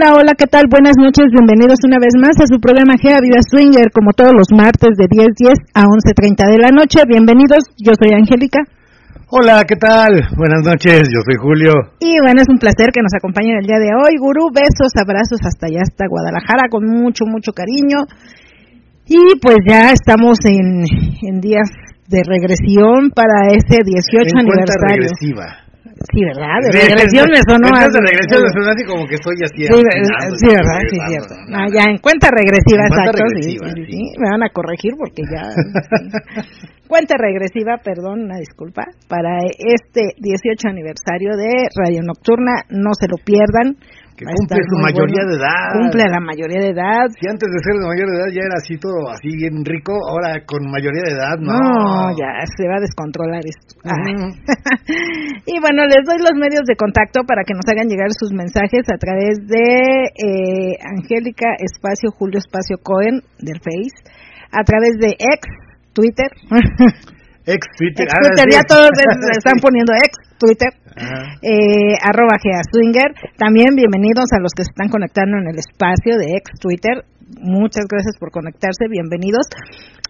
Hola, hola, ¿qué tal? Buenas noches, bienvenidos una vez más a su programa Gea Vida Swinger, como todos los martes de 10.10 a 11.30 de la noche. Bienvenidos, yo soy Angélica. Hola, ¿qué tal? Buenas noches, yo soy Julio. Y bueno, es un placer que nos acompañen el día de hoy. Gurú, besos, abrazos hasta allá, hasta Guadalajara, con mucho, mucho cariño. Y pues ya estamos en, en días de regresión para ese 18 En aniversario. regresiva. Sí, ¿verdad? De regresión me sonó así. regresión me sonó así como que estoy así. Sí, ¿verdad? Sí, cierto. ¿no? No, ya en cuenta regresiva, En exacto. sí, regresiva, sí, sí. Me van a corregir porque ya. Cuenta regresiva, perdón, una disculpa, para este 18 aniversario de Radio Nocturna. No se lo pierdan. Que Va cumple su mayoría bueno. de edad. Cumple la mayoría de edad. Si antes de ser de mayor de edad ya era así todo así bien rico, ahora con mayoría de edad no. No, ya se va a descontrolar esto. Ah. Y bueno, les doy los medios de contacto para que nos hagan llegar sus mensajes a través de eh, Angélica Espacio Julio Espacio Cohen del Face, a través de ex Twitter, Ex Twitter. ex ah, Twitter, ya todos están poniendo ex Twitter. Eh, arroba Swinger. También bienvenidos a los que se están conectando en el espacio de ex Twitter. Muchas gracias por conectarse, bienvenidos.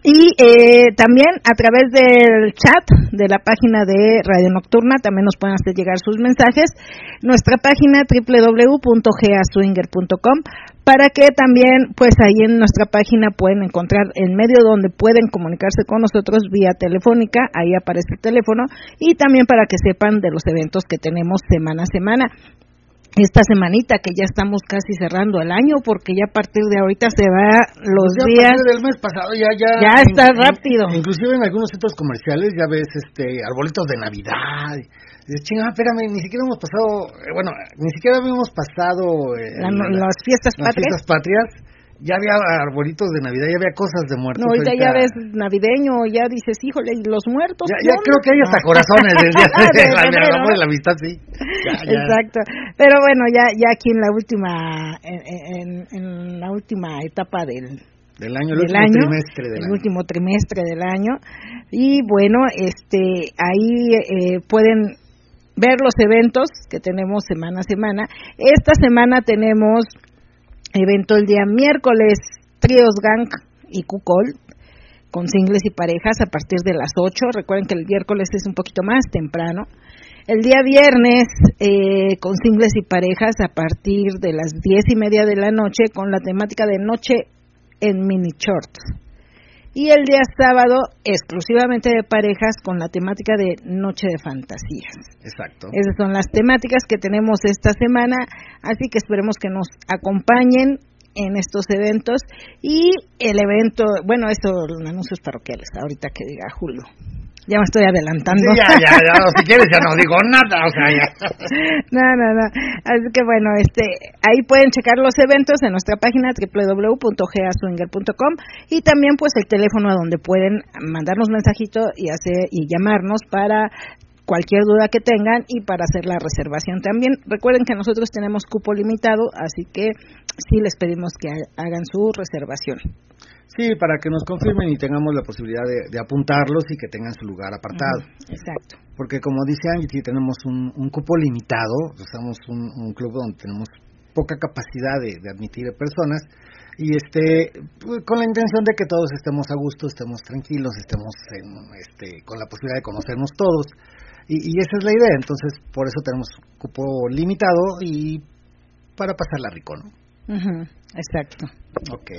Y eh, también a través del chat de la página de Radio Nocturna también nos pueden hacer llegar sus mensajes. Nuestra página www.geaswinger.com para que también pues ahí en nuestra página pueden encontrar el medio donde pueden comunicarse con nosotros vía telefónica, ahí aparece el teléfono. Y también para que sepan de los eventos que tenemos semana a semana. Esta semanita que ya estamos casi cerrando el año porque ya a partir de ahorita se va los Pues a días. partir del mes pasado ya ya Ya está rápido. inclusive en algunos centros comerciales ya ves este arbolitos de navidad Dices, chinga espérame ni siquiera hemos pasado eh, bueno ni siquiera habíamos pasado eh, la- la- las fiestas las patrias. fiestas patrias. Ya había arbolitos de navidad ya había cosas de muertos. No ya ahorita- ves navideño ya dices híjole ¿y los muertos ya, ¿qué ya creo que hay hasta corazones del día De de la, y la amistad sí. Ya, ya. Exacto. Pero bueno, ya ya aquí en la última en, en- en la última etapa del del año el del último año, trimestre del el año. último trimestre del año. Y bueno, este ahí eh, pueden ver los eventos que tenemos semana a semana. Esta semana tenemos evento el día miércoles Trios Gang y Cucol con singles y parejas a partir de las 8. Recuerden que el miércoles es un poquito más temprano. El día viernes eh, con singles y parejas a partir de las diez y media de la noche con la temática de noche en mini shorts. Y el día sábado exclusivamente de parejas con la temática de noche de fantasías. exacto Esas son las temáticas que tenemos esta semana, así que esperemos que nos acompañen en estos eventos y el evento, bueno, esto los anuncios parroquiales, ahorita que diga Julio. Ya me estoy adelantando. Sí, ya, ya, ya, si quieres ya no digo nada, o sea, ya. no, no, no. Así que bueno, este, ahí pueden checar los eventos en nuestra página www.geaswinger.com y también pues el teléfono a donde pueden mandarnos mensajito y hacer y llamarnos para cualquier duda que tengan y para hacer la reservación también. Recuerden que nosotros tenemos cupo limitado, así que sí les pedimos que ha- hagan su reservación. Sí, para que nos confirmen y tengamos la posibilidad de, de apuntarlos y que tengan su lugar apartado. Exacto. Porque como dice Angie, tenemos un, un cupo limitado, somos un, un club donde tenemos poca capacidad de, de admitir personas y este pues, con la intención de que todos estemos a gusto, estemos tranquilos, estemos en, este, con la posibilidad de conocernos todos y, y esa es la idea. Entonces por eso tenemos cupo limitado y para pasarla rico, ¿no? Exacto. Ok.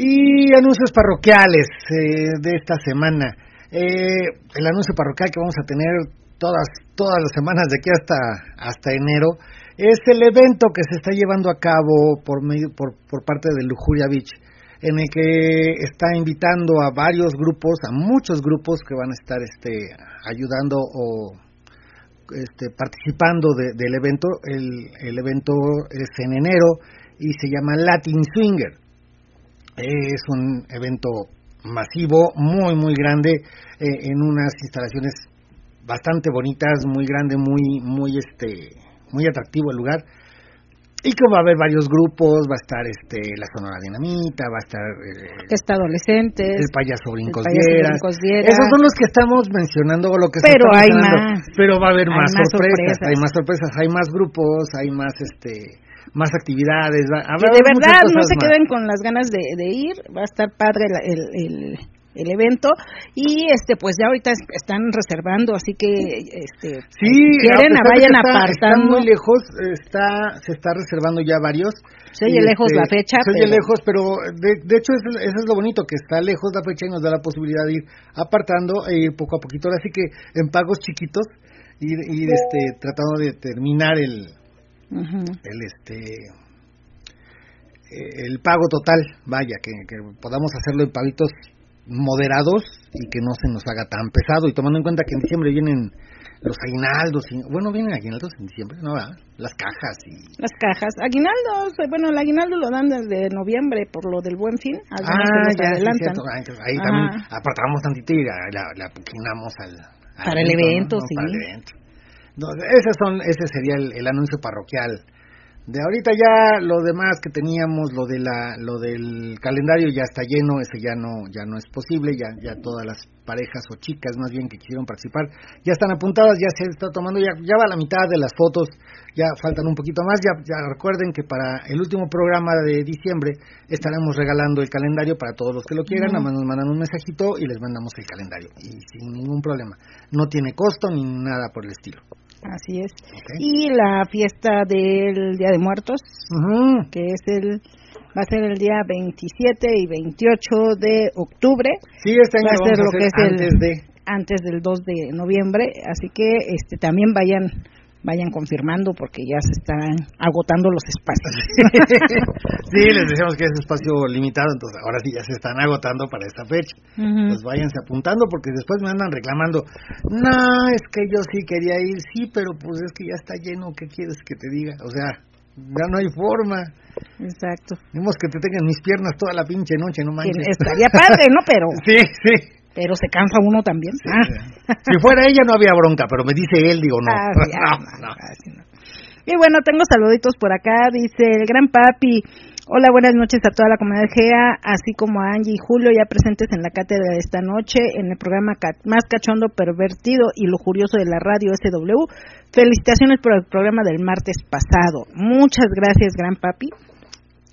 Y anuncios parroquiales eh, de esta semana. Eh, el anuncio parroquial que vamos a tener todas todas las semanas de aquí hasta hasta enero es el evento que se está llevando a cabo por medio por, parte de Lujuria Beach en el que está invitando a varios grupos, a muchos grupos que van a estar este ayudando o este, participando del evento. El, el evento es en enero y se llama Latin Swinger. Es un evento masivo, muy, muy grande, eh, en unas instalaciones bastante bonitas, muy grande, muy, muy, este, muy atractivo el lugar. Y que va a haber varios grupos, va a estar este la Sonora Dinamita, va a estar eh, está adolescentes, el payaso Brincos Dieras. Esos son los que estamos mencionando lo que Pero hay más. Pero va a haber más, sorpresas, hay más sorpresas, hay más grupos, hay más este más actividades. Va, de verdad no se queden con las ganas de, de, ir, va a estar padre el, el el evento. Y este pues ya ahorita están reservando así que este sí, quieren vayan apartando. muy lejos está se está reservando ya varios. Se oye lejos la este, fecha se oye lejos pero de, de hecho eso, es lo bonito que está lejos la fecha y nos da la posibilidad de ir apartando e ir poco a poquito. Así que en pagos chiquitos ir, ir este tratando de terminar el el este el pago total vaya que, que podamos hacerlo en pavitos moderados y que no se nos haga tan pesado. Y tomando en cuenta que en diciembre vienen los aguinaldos, y, bueno, vienen aguinaldos en diciembre, ¿no? Las cajas y... Las cajas. Aguinaldos, eh, bueno, el aguinaldo lo dan desde noviembre por lo del buen fin. Ah, ya, adelantan. Ah, ahí también apartamos tantito y la, la, al, Para el evento, sí. Para el evento. Ese, son, ese sería el anuncio parroquial. De ahorita ya lo demás que teníamos, lo de la, lo del calendario ya está lleno, ese ya no, ya no es posible, ya, ya todas las parejas o chicas más bien que quisieron participar ya están apuntadas, ya se está tomando, ya, ya va la mitad de las fotos, ya faltan un poquito más, ya, ya recuerden que para el último programa de diciembre estaremos regalando el calendario para todos los que lo quieran, nada más nos mandan un mensajito y les mandamos el calendario, y sin ningún problema, no tiene costo ni nada por el estilo. Así es. Y la fiesta del Día de Muertos, que es el va a ser el día 27 y 28 de octubre. Sí, este año va a ser lo que es antes el de antes del 2 de noviembre, así que este también vayan vayan confirmando porque ya se están agotando los espacios. sí, les decíamos que es espacio limitado, entonces ahora sí ya se están agotando para esta fecha. Pues váyanse apuntando porque después me andan reclamando, no, es que yo sí quería ir, sí, pero pues es que ya está lleno, ¿qué quieres que te diga? O sea, ya no hay forma. Exacto. Tenemos que te tengan mis piernas toda la pinche noche, no manches. Estaría padre, ¿no? Pero... sí, sí pero se cansa uno también. Ah. Si fuera ella no había bronca, pero me dice él, digo no. Ah, no, Y bueno, tengo saluditos por acá, dice el gran papi. Hola, buenas noches a toda la comunidad GEA, así como a Angie y Julio, ya presentes en la cátedra de esta noche, en el programa más cachondo, pervertido y lujurioso de la radio SW. Felicitaciones por el programa del martes pasado. Muchas gracias, gran papi.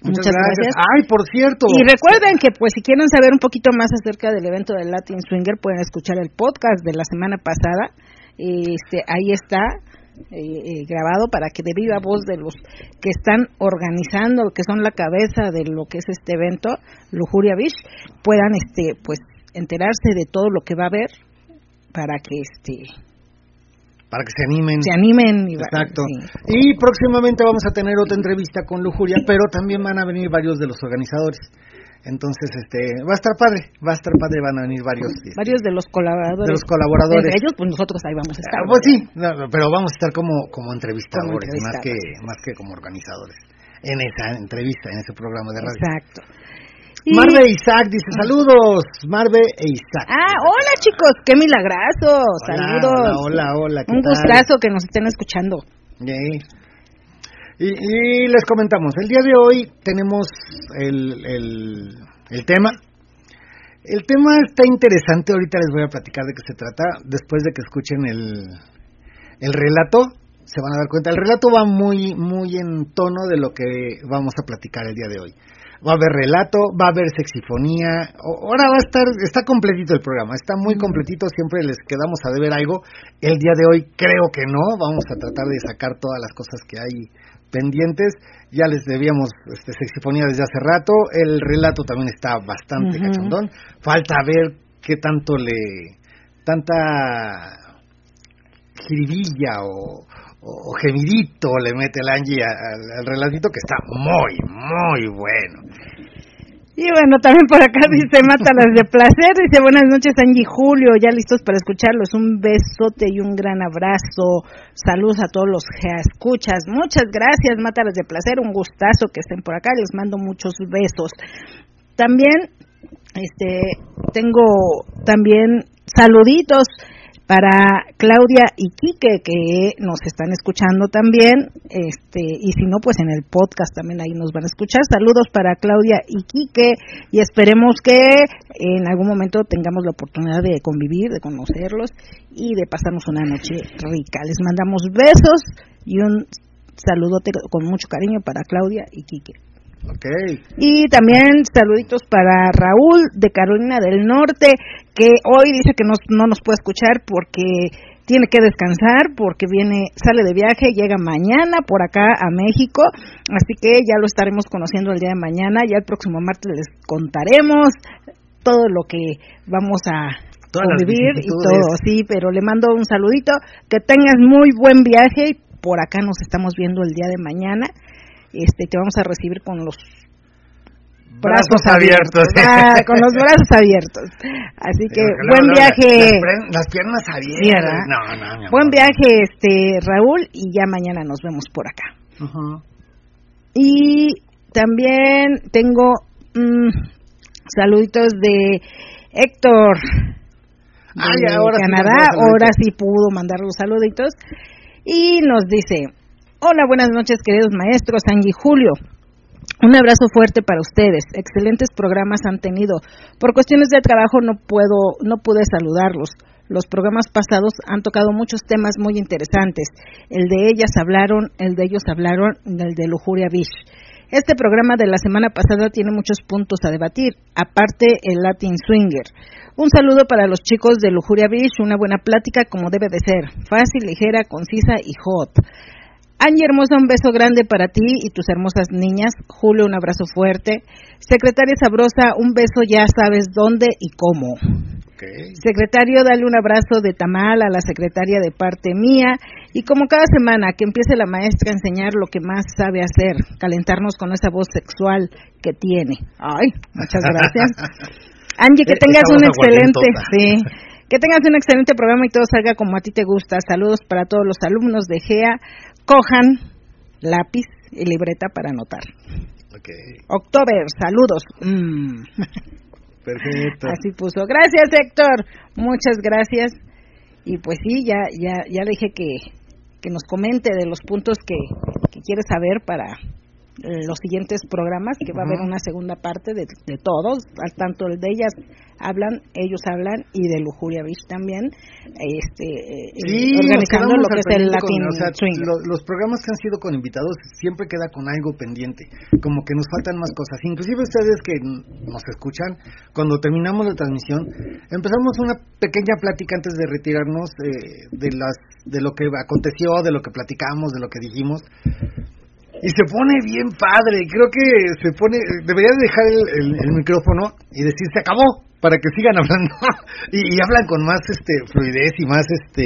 Muchas, gracias. Ay, por cierto. Y recuerden que, pues, si quieren saber un poquito más acerca del evento del Latin Swinger, pueden escuchar el podcast de la semana pasada. Este, ahí está eh, eh, grabado para que de viva voz de los que están organizando, que son la cabeza de lo que es este evento, Lujuria Beach, puedan, este, pues, enterarse de todo lo que va a haber para que, este, para que se animen. Se animen. Y Exacto. Y próximamente vamos a tener otra entrevista con Lujuria, pero también van a venir varios de los organizadores. Entonces, este, va a estar padre, va a estar padre, van a venir varios. Este, varios de los colaboradores. De los colaboradores. ellos, pues nosotros ahí vamos a estar. Ah, pues sí, pero vamos a estar como, como entrevistadores, más que, más que como organizadores. En esa entrevista, en ese programa de radio. Exacto. Marve e Isaac dice saludos, Marve e Isaac. Ah, hola chicos, qué milagrazo, saludos. Hola, hola, hola. Un gustazo que nos estén escuchando. Y, les comentamos, el día de hoy tenemos el, el, el tema. El tema está interesante, ahorita les voy a platicar de qué se trata, después de que escuchen el, el relato, se van a dar cuenta. El relato va muy, muy en tono de lo que vamos a platicar el día de hoy. Va a haber relato, va a haber sexifonía, ahora va a estar, está completito el programa, está muy completito, siempre les quedamos a deber algo, el día de hoy creo que no, vamos a tratar de sacar todas las cosas que hay pendientes, ya les debíamos este, sexifonía desde hace rato, el relato también está bastante cachondón, falta ver qué tanto le, tanta jiribilla o, o, gemidito le mete el Angie al, relatito que está muy, muy bueno. Y bueno, también por acá dice Mátalas de placer, dice buenas noches Angie Julio, ya listos para escucharlos, un besote y un gran abrazo, saludos a todos los que escuchas, muchas gracias Mátalas de placer, un gustazo que estén por acá, les mando muchos besos. También, este, tengo también saluditos, para Claudia y Quique que nos están escuchando también, este y si no pues en el podcast también ahí nos van a escuchar. Saludos para Claudia y Quique y esperemos que en algún momento tengamos la oportunidad de convivir, de conocerlos y de pasarnos una noche rica. Les mandamos besos y un saludote con mucho cariño para Claudia y Quique. Okay. Y también saluditos para Raúl de Carolina del Norte, que hoy dice que no, no nos puede escuchar porque tiene que descansar porque viene, sale de viaje, llega mañana por acá a México, así que ya lo estaremos conociendo el día de mañana, ya el próximo martes les contaremos todo lo que vamos a convivir y todo, sí, pero le mando un saludito, que tengas muy buen viaje, por acá nos estamos viendo el día de mañana este, te vamos a recibir con los brazos, abiertos, ah, con los brazos abiertos. Así que buen viaje. Las, piernas abiertas. No, no, buen viaje, este Raúl, y ya mañana nos vemos por acá. Y también tengo mm, saluditos de Héctor. de ahora Canadá, ahora sí pudo mandar los saluditos. Y nos dice, Hola, buenas noches, queridos maestros, Angie Julio. Un abrazo fuerte para ustedes. Excelentes programas han tenido. Por cuestiones de trabajo no puedo, no pude saludarlos. Los programas pasados han tocado muchos temas muy interesantes. El de ellas hablaron, el de ellos hablaron, el de Lujuria Beach. Este programa de la semana pasada tiene muchos puntos a debatir, aparte el Latin Swinger. Un saludo para los chicos de Lujuria Beach, una buena plática como debe de ser, fácil, ligera, concisa y hot. Angie Hermosa, un beso grande para ti y tus hermosas niñas. Julio, un abrazo fuerte. Secretaria Sabrosa, un beso ya sabes dónde y cómo. Secretario, dale un abrazo de tamal a la secretaria de parte mía. Y como cada semana, que empiece la maestra a enseñar lo que más sabe hacer, calentarnos con esa voz sexual que tiene. Ay, muchas gracias. Angie, que tengas un excelente, sí, que tengas un excelente programa y todo salga como a ti te gusta. Saludos para todos los alumnos de GEA cojan lápiz y libreta para anotar. Okay. October, saludos. Mm. Perfecto. Así puso. Gracias, Héctor. Muchas gracias. Y pues sí, ya ya ya le dije que, que nos comente de los puntos que, que quiere saber para los siguientes programas, que va a haber una segunda parte de, de todos, tanto el de ellas hablan, ellos hablan, y de Lujuria Beach también, este, eh, organizando lo que es el Latin los programas que han sido con invitados siempre queda con algo pendiente, como que nos faltan más cosas. Inclusive ustedes que nos escuchan, cuando terminamos la transmisión, empezamos una pequeña plática antes de retirarnos eh, de las de lo que aconteció, de lo que platicamos, de lo que dijimos y se pone bien padre. Creo que se pone. Debería dejar el, micrófono y decir se acabó para que sigan hablando y, hablan con más este fluidez y más este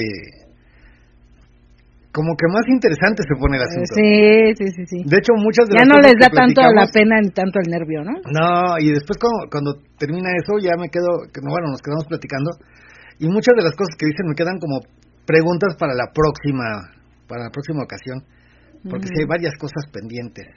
como que más interesante se pone el asunto. Sí, sí, sí, sí. De hecho, muchas de ya no les da tanto la pena ni tanto el nervio, ¿no? No, y después cuando, cuando termina eso ya me quedo, bueno, nos quedamos platicando y muchas de las cosas que dicen me quedan como preguntas para la próxima, para la próxima ocasión porque hay varias cosas pendientes.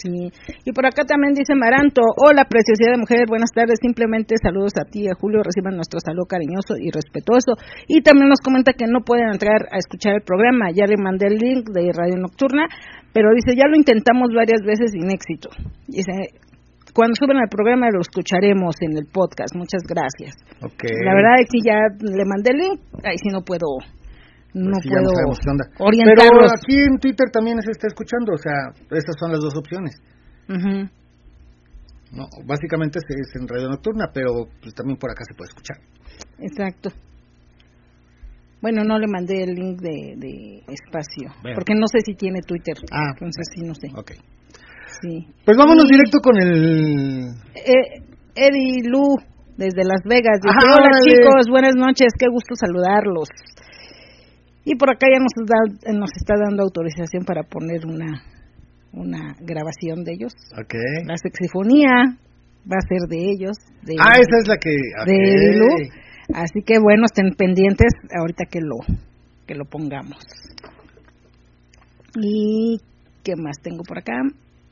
Sí, y por acá también dice Maranto, hola preciosidad de mujer, buenas tardes, simplemente saludos a ti, a Julio, reciban nuestro saludo cariñoso y respetuoso. Y también nos comenta que no pueden entrar a escuchar el programa, ya le mandé el link de Radio Nocturna, pero dice, ya lo intentamos varias veces sin éxito. Dice, cuando suben al programa lo escucharemos en el podcast, muchas gracias. Okay. La verdad es que ya le mandé el link, ahí sí no puedo no pues puedo Pero aquí en Twitter también se está escuchando, o sea, estas son las dos opciones. ¿no? Básicamente es en radio nocturna, pero pues, también por acá se puede escuchar. Exacto. Bueno, no le mandé el link de, espacio, porque no sé si tiene Twitter. Ah, entonces sí, no sé. Ok. Sí. Pues vámonos directo con el... Eh, Eddie Lu, desde Las Vegas. Dice, Hola chicos, buenas noches, qué gusto saludarlos. Y por acá ya nos, nos está dando autorización para poner una una grabación de ellos. Okay. La sexifonía va a ser de ellos. De, ah, esa es la que... De Lu. Así que bueno, estén pendientes ahorita que lo, que lo pongamos. ¿Y qué más tengo por acá?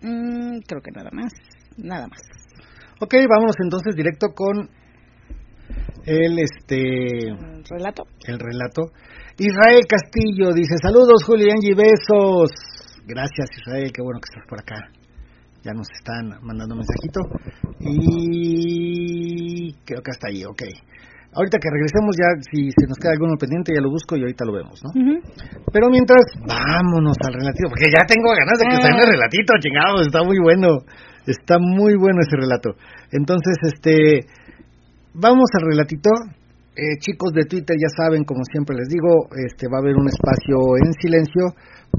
Mm, creo que nada más. Nada más. Ok, vámonos entonces directo con el este ¿El relato. El relato. Israel Castillo dice, "Saludos, Julián y besos." Gracias Israel, qué bueno que estás por acá. Ya nos están mandando un mensajito. Y creo que hasta ahí, ok. Ahorita que regresemos ya, si se nos queda alguno pendiente, ya lo busco y ahorita lo vemos, ¿no? Pero mientras, vámonos al relatito, porque ya tengo ganas de que salga el ah. relatito, chingados, está muy bueno. Está muy bueno ese relato. Entonces, este, vamos al relatito. Eh, chicos de Twitter ya saben, como siempre les digo, este va a haber un espacio en silencio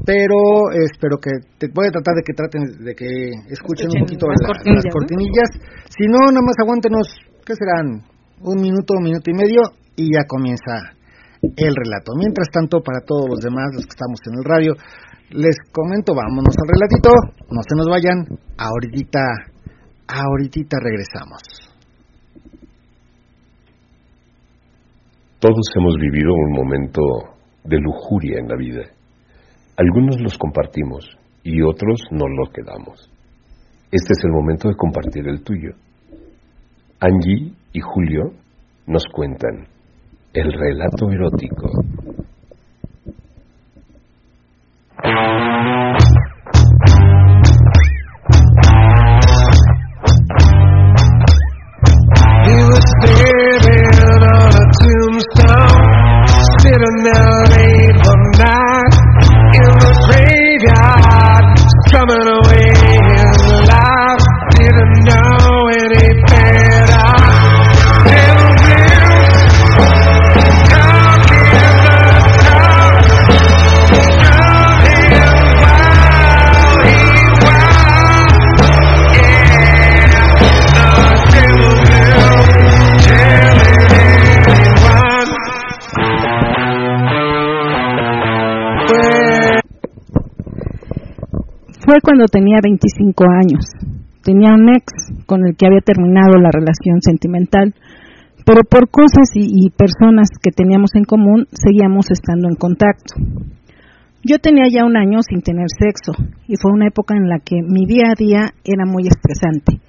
pero espero que te voy a tratar de que traten de que escuchen, un poquito las, cortinillas, si no nada más aguántenos qué serán un minuto un minuto y medio y ya comienza el relato. Mientras tanto para todos los demás los que estamos en el radio les comento vámonos al relatito no se nos vayan ahorita ahorita regresamos todos hemos vivido un momento de lujuria en la vida algunos los compartimos y otros no los quedamos. Este es el momento de compartir el tuyo. Angie y Julio nos cuentan el relato erótico. Cuando tenía 25 años. Tenía un ex con el que había terminado la relación sentimental, pero por cosas y, personas que teníamos en común seguíamos estando en contacto. Yo tenía ya un año sin tener sexo y fue una época en la que mi día a día era muy estresante,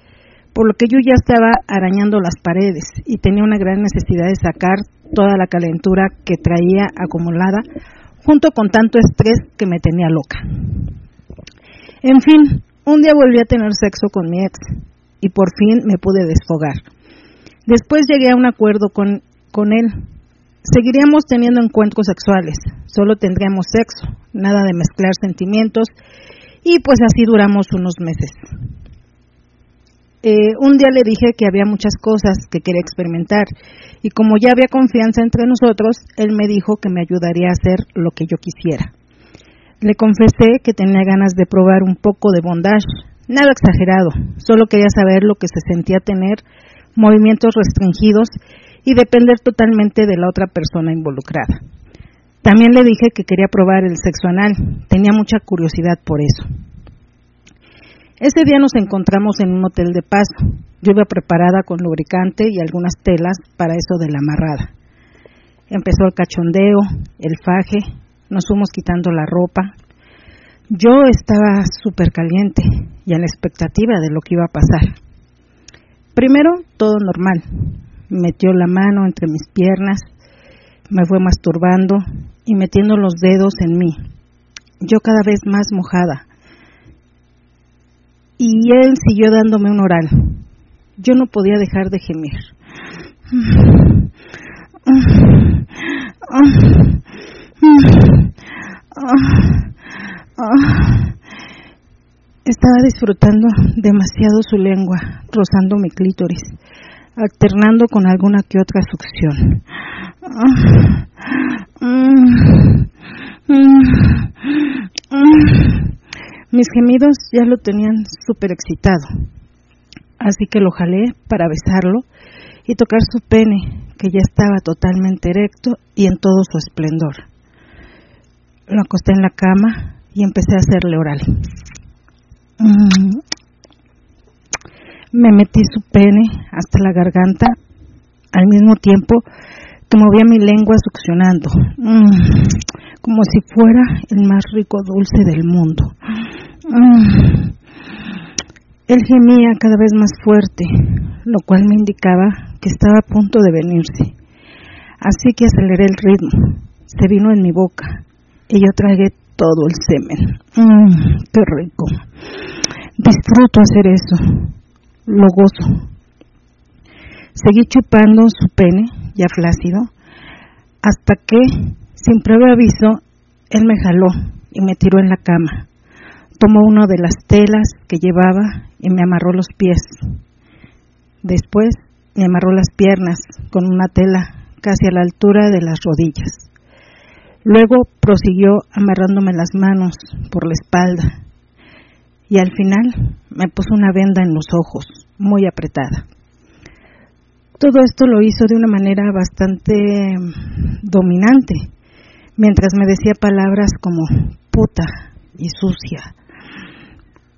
por lo que yo ya estaba arañando las paredes y tenía una gran necesidad de sacar toda la calentura que traía acumulada junto con tanto estrés que me tenía loca. En fin, un día volví a tener sexo con mi ex y por fin me pude desfogar. Después llegué a un acuerdo con, con él. Seguiríamos teniendo encuentros sexuales, solo tendríamos sexo, nada de mezclar sentimientos y pues así duramos unos meses. Eh, un día le dije que había muchas cosas que quería experimentar y como ya había confianza entre nosotros, él me dijo que me ayudaría a hacer lo que yo quisiera. Le confesé que tenía ganas de probar un poco de bondage, nada exagerado, solo quería saber lo que se sentía tener movimientos restringidos y depender totalmente de la otra persona involucrada. También le dije que quería probar el sexo anal, tenía mucha curiosidad por eso. Ese día nos encontramos en un hotel de paso. Yo iba preparada con lubricante y algunas telas para eso de la amarrada. Empezó el cachondeo, el faje, nos fuimos quitando la ropa. Yo estaba súper caliente y a la expectativa de lo que iba a pasar. Primero, todo normal. Metió la mano entre mis piernas, me fue masturbando y metiendo los dedos en mí. Yo cada vez más mojada. Y él siguió dándome un oral. Yo no podía dejar de gemir. Estaba disfrutando demasiado su lengua, rozando mi clítoris, alternando con alguna que otra succión. Mis gemidos ya lo tenían súper excitado, así que lo jalé para besarlo y tocar su pene, que ya estaba totalmente erecto y en todo su esplendor. Lo acosté en la cama y empecé a hacerle oral. Mm. Me metí su pene hasta la garganta, al mismo tiempo que movía mi lengua succionando, mm. como si fuera el más rico dulce del mundo. Mm. Él gemía cada vez más fuerte, lo cual me indicaba que estaba a punto de venirse. Así que aceleré el ritmo. Se vino en mi boca y yo tragué todo el semen. Mmm, qué rico. Disfruto hacer eso. Lo gozo. Seguí chupando su pene, ya flácido, hasta que, sin previo aviso, él me jaló y me tiró en la cama. Tomó una de las telas que llevaba y me amarró los pies. Después me amarró las piernas con una tela casi a la altura de las rodillas. Luego prosiguió amarrándome las manos por la espalda y al final me puso una venda en los ojos, muy apretada. Todo esto lo hizo de una manera bastante dominante, mientras me decía palabras como puta y sucia,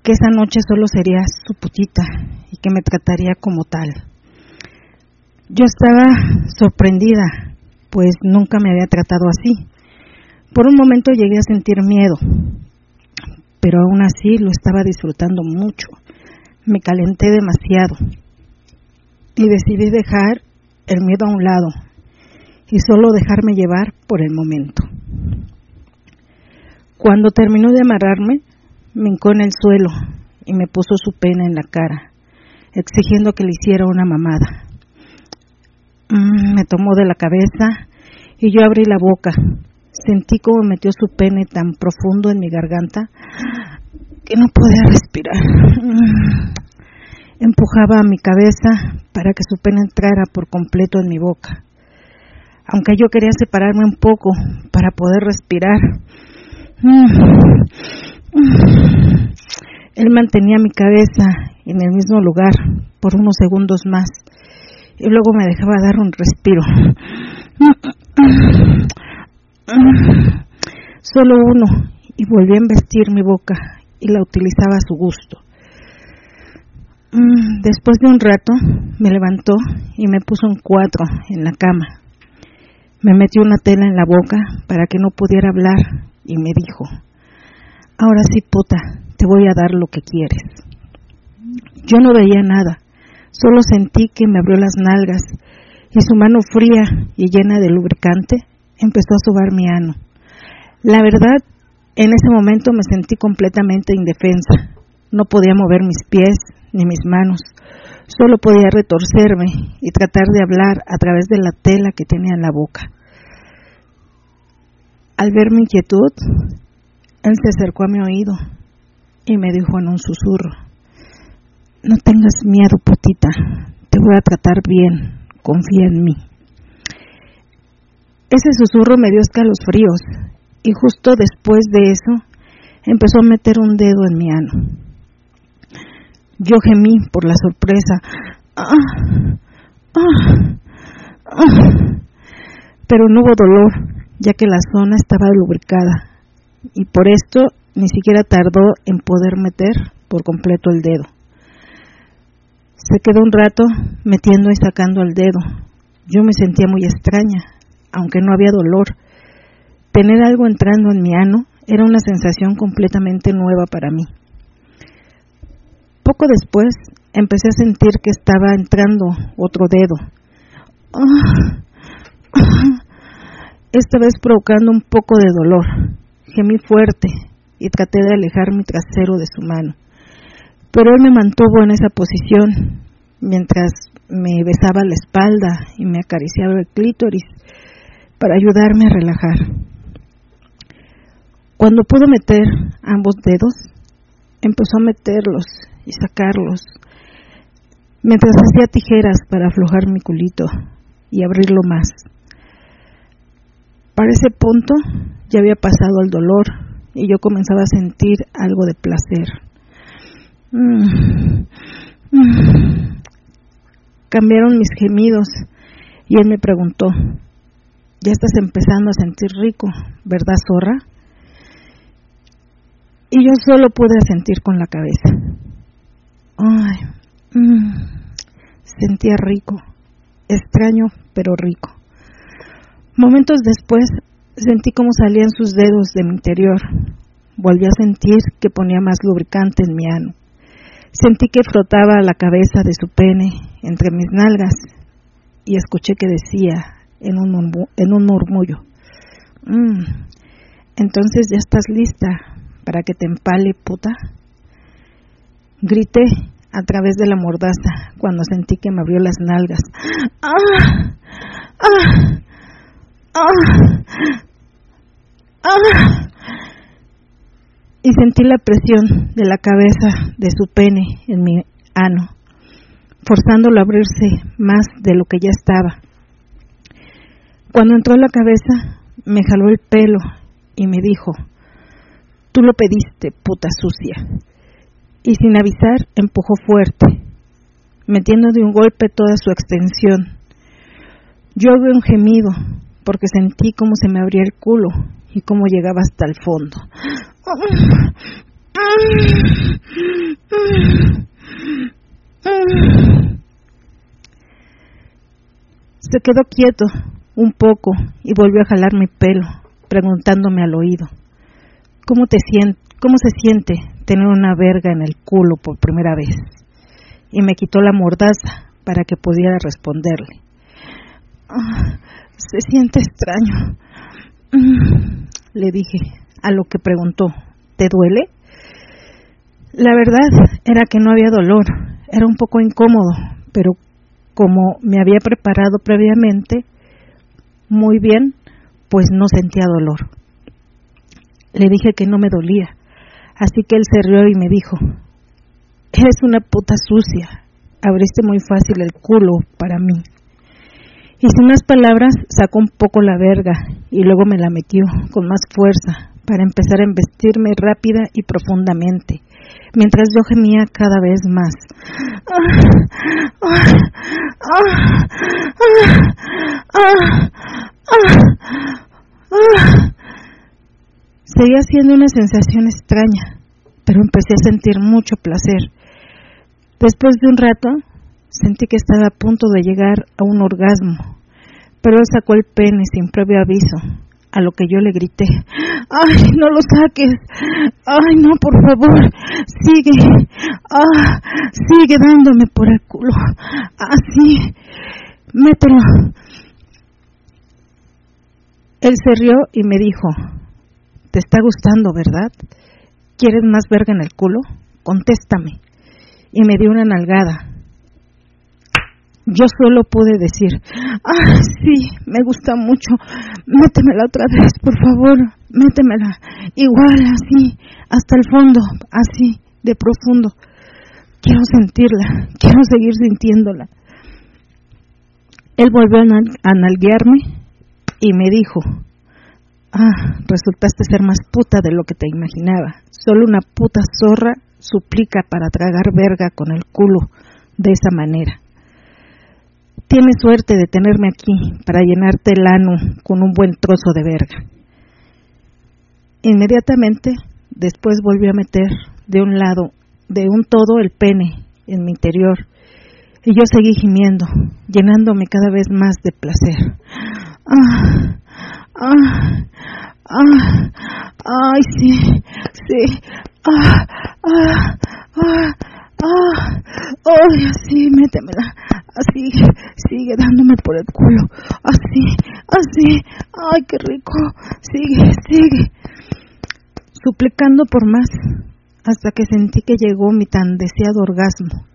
que esa noche solo sería su putita y que me trataría como tal. Yo estaba sorprendida, pues nunca me había tratado así por un momento llegué a sentir miedo, pero aún así lo estaba disfrutando mucho. Me calenté demasiado y decidí dejar el miedo a un lado y solo dejarme llevar por el momento. Cuando terminó de amarrarme, me hincó en el suelo y me puso su pena en la cara, exigiendo que le hiciera una mamada. Mm, me tomó de la cabeza y yo abrí la boca, Sentí como metió su pene tan profundo en mi garganta que no podía respirar. Empujaba mi cabeza para que su pene entrara por completo en mi boca. Aunque yo quería separarme un poco para poder respirar. Él mantenía mi cabeza en el mismo lugar por unos segundos más y luego me dejaba dar un respiro. Solo uno, y volví a investir mi boca y la utilizaba a su gusto. Mm, después de un rato me levantó y me puso un cuatro en la cama. Me metió una tela en la boca para que no pudiera hablar y me dijo, ahora sí puta, te voy a dar lo que quieres. Yo no veía nada, solo sentí que me abrió las nalgas y su mano fría y llena de lubricante empezó a sobar mi ano. La verdad, en ese momento me sentí completamente indefensa. No podía mover mis pies ni mis manos. Solo podía retorcerme y tratar de hablar a través de la tela que tenía en la boca. Al ver mi inquietud, él se acercó a mi oído y me dijo en un susurro, no tengas miedo, putita, te voy a tratar bien, confía en mí. Ese susurro me dio escalofríos y justo después de eso empezó a meter un dedo en mi ano. Yo gemí por la sorpresa, ah, ah, ah, pero no hubo dolor, ya que la zona estaba lubricada y por esto ni siquiera tardó en poder meter por completo el dedo. Se quedó un rato metiendo y sacando el dedo. Yo me sentía muy extraña, aunque no había dolor. Tener algo entrando en mi ano era una sensación completamente nueva para mí. Poco después empecé a sentir que estaba entrando otro dedo. Esta vez provocando un poco de dolor. Gemí fuerte y traté de alejar mi trasero de su mano. Pero él me mantuvo en esa posición mientras me besaba la espalda y me acariciaba el clítoris para ayudarme a relajar. Cuando pudo meter ambos dedos, empezó a meterlos y sacarlos, mientras hacía tijeras para aflojar mi culito y abrirlo más. Para ese punto ya había pasado el dolor y yo comenzaba a sentir algo de placer. Mm, mm. Cambiaron mis gemidos y él me preguntó, ya estás empezando a sentir rico, ¿verdad, zorra? Y yo solo pude sentir con la cabeza. Ay, mm, sentía rico, extraño pero rico. Momentos después sentí como salían sus dedos de mi interior. Volví a sentir que ponía más lubricante en mi ano. Sentí que frotaba la cabeza de su pene entre mis nalgas y escuché que decía en un, en un murmullo, entonces ya estás lista para que te empale, puta. Grité a través de la mordaza cuando sentí que me abrió las nalgas. ¡Ah! ¡Ah! ¡Ah! ¡Ah! Y sentí la presión de la cabeza de su pene en mi ano, forzándolo a abrirse más de lo que ya estaba. Cuando entró la cabeza, me jaló el pelo y me dijo, tú lo pediste, puta sucia. Y sin avisar, empujó fuerte, metiendo de un golpe toda su extensión. Yo oí un gemido, porque sentí cómo se me abría el culo y cómo llegaba hasta el fondo. Se quedó quieto un poco y volvió a jalar mi pelo, preguntándome al oído, ¿cómo, te ¿cómo se siente tener una verga en el culo por primera vez? Y me quitó la mordaza para que pudiera responderle. Ah, se siente extraño. Mm, le dije, a lo que preguntó, ¿te duele? La verdad era que no había dolor, era un poco incómodo, pero como me había preparado previamente muy bien, pues no sentía dolor. Le dije que no me dolía, así que él se rió y me dijo, eres una puta sucia, abriste muy fácil el culo para mí. Y sin más palabras sacó un poco la verga y luego me la metió con más fuerza para empezar a embestirme rápida y profundamente, mientras yo gemía cada vez más. Seguía siendo una sensación extraña, pero empecé a sentir mucho placer. Después de un rato, Sentí que estaba a punto de llegar a un orgasmo, pero él sacó el pene sin previo aviso, a lo que yo le grité, ¡ay, no lo saques! ¡ay, no, por favor! ¡Sigue! ¡ah, sigue dándome por el culo! ¡así! ¡mételo! Él se rió y me dijo, ¿te está gustando, verdad? ¿Quieres más verga en el culo? Contéstame. Y me dio una nalgada yo solo pude decir, ah, sí, me gusta mucho, métemela otra vez, por favor, métemela, igual, así, hasta el fondo, así, de profundo. Quiero sentirla, quiero seguir sintiéndola. Él volvió a nalguearme y me dijo, ah, resultaste ser más puta de lo que te imaginaba. Solo una puta zorra suplica para tragar verga con el culo de esa manera. Tienes suerte de tenerme aquí para llenarte el ano con un buen trozo de verga. Inmediatamente después volvió a meter de un lado, de un todo el pene en mi interior, y yo seguí gimiendo, llenándome cada vez más de placer. Ah, ah, ah, ay, sí, sí, ah, ah, ah, ah, ay, así, métemela, así, sigue dándome por el culo, así, así, ay, qué rico, sigue, sigue, suplicando por más, hasta que sentí que llegó mi tan deseado orgasmo.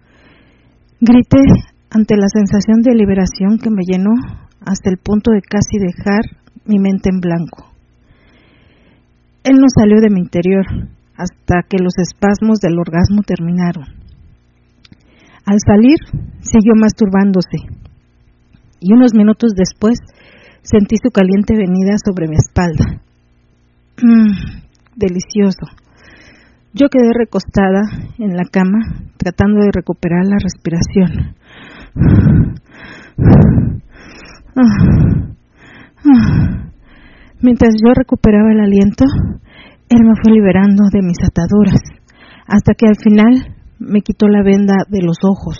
Grité ante la sensación de liberación que me llenó hasta el punto de casi dejar mi mente en blanco. Él no salió de mi interior hasta que los espasmos del orgasmo terminaron. Al salir, siguió masturbándose y unos minutos después sentí su caliente venida sobre mi espalda. Mm, delicioso. Yo quedé recostada en la cama tratando de recuperar la respiración. Mientras yo recuperaba el aliento, él me fue liberando de mis ataduras, hasta que al final me quitó la venda de los ojos.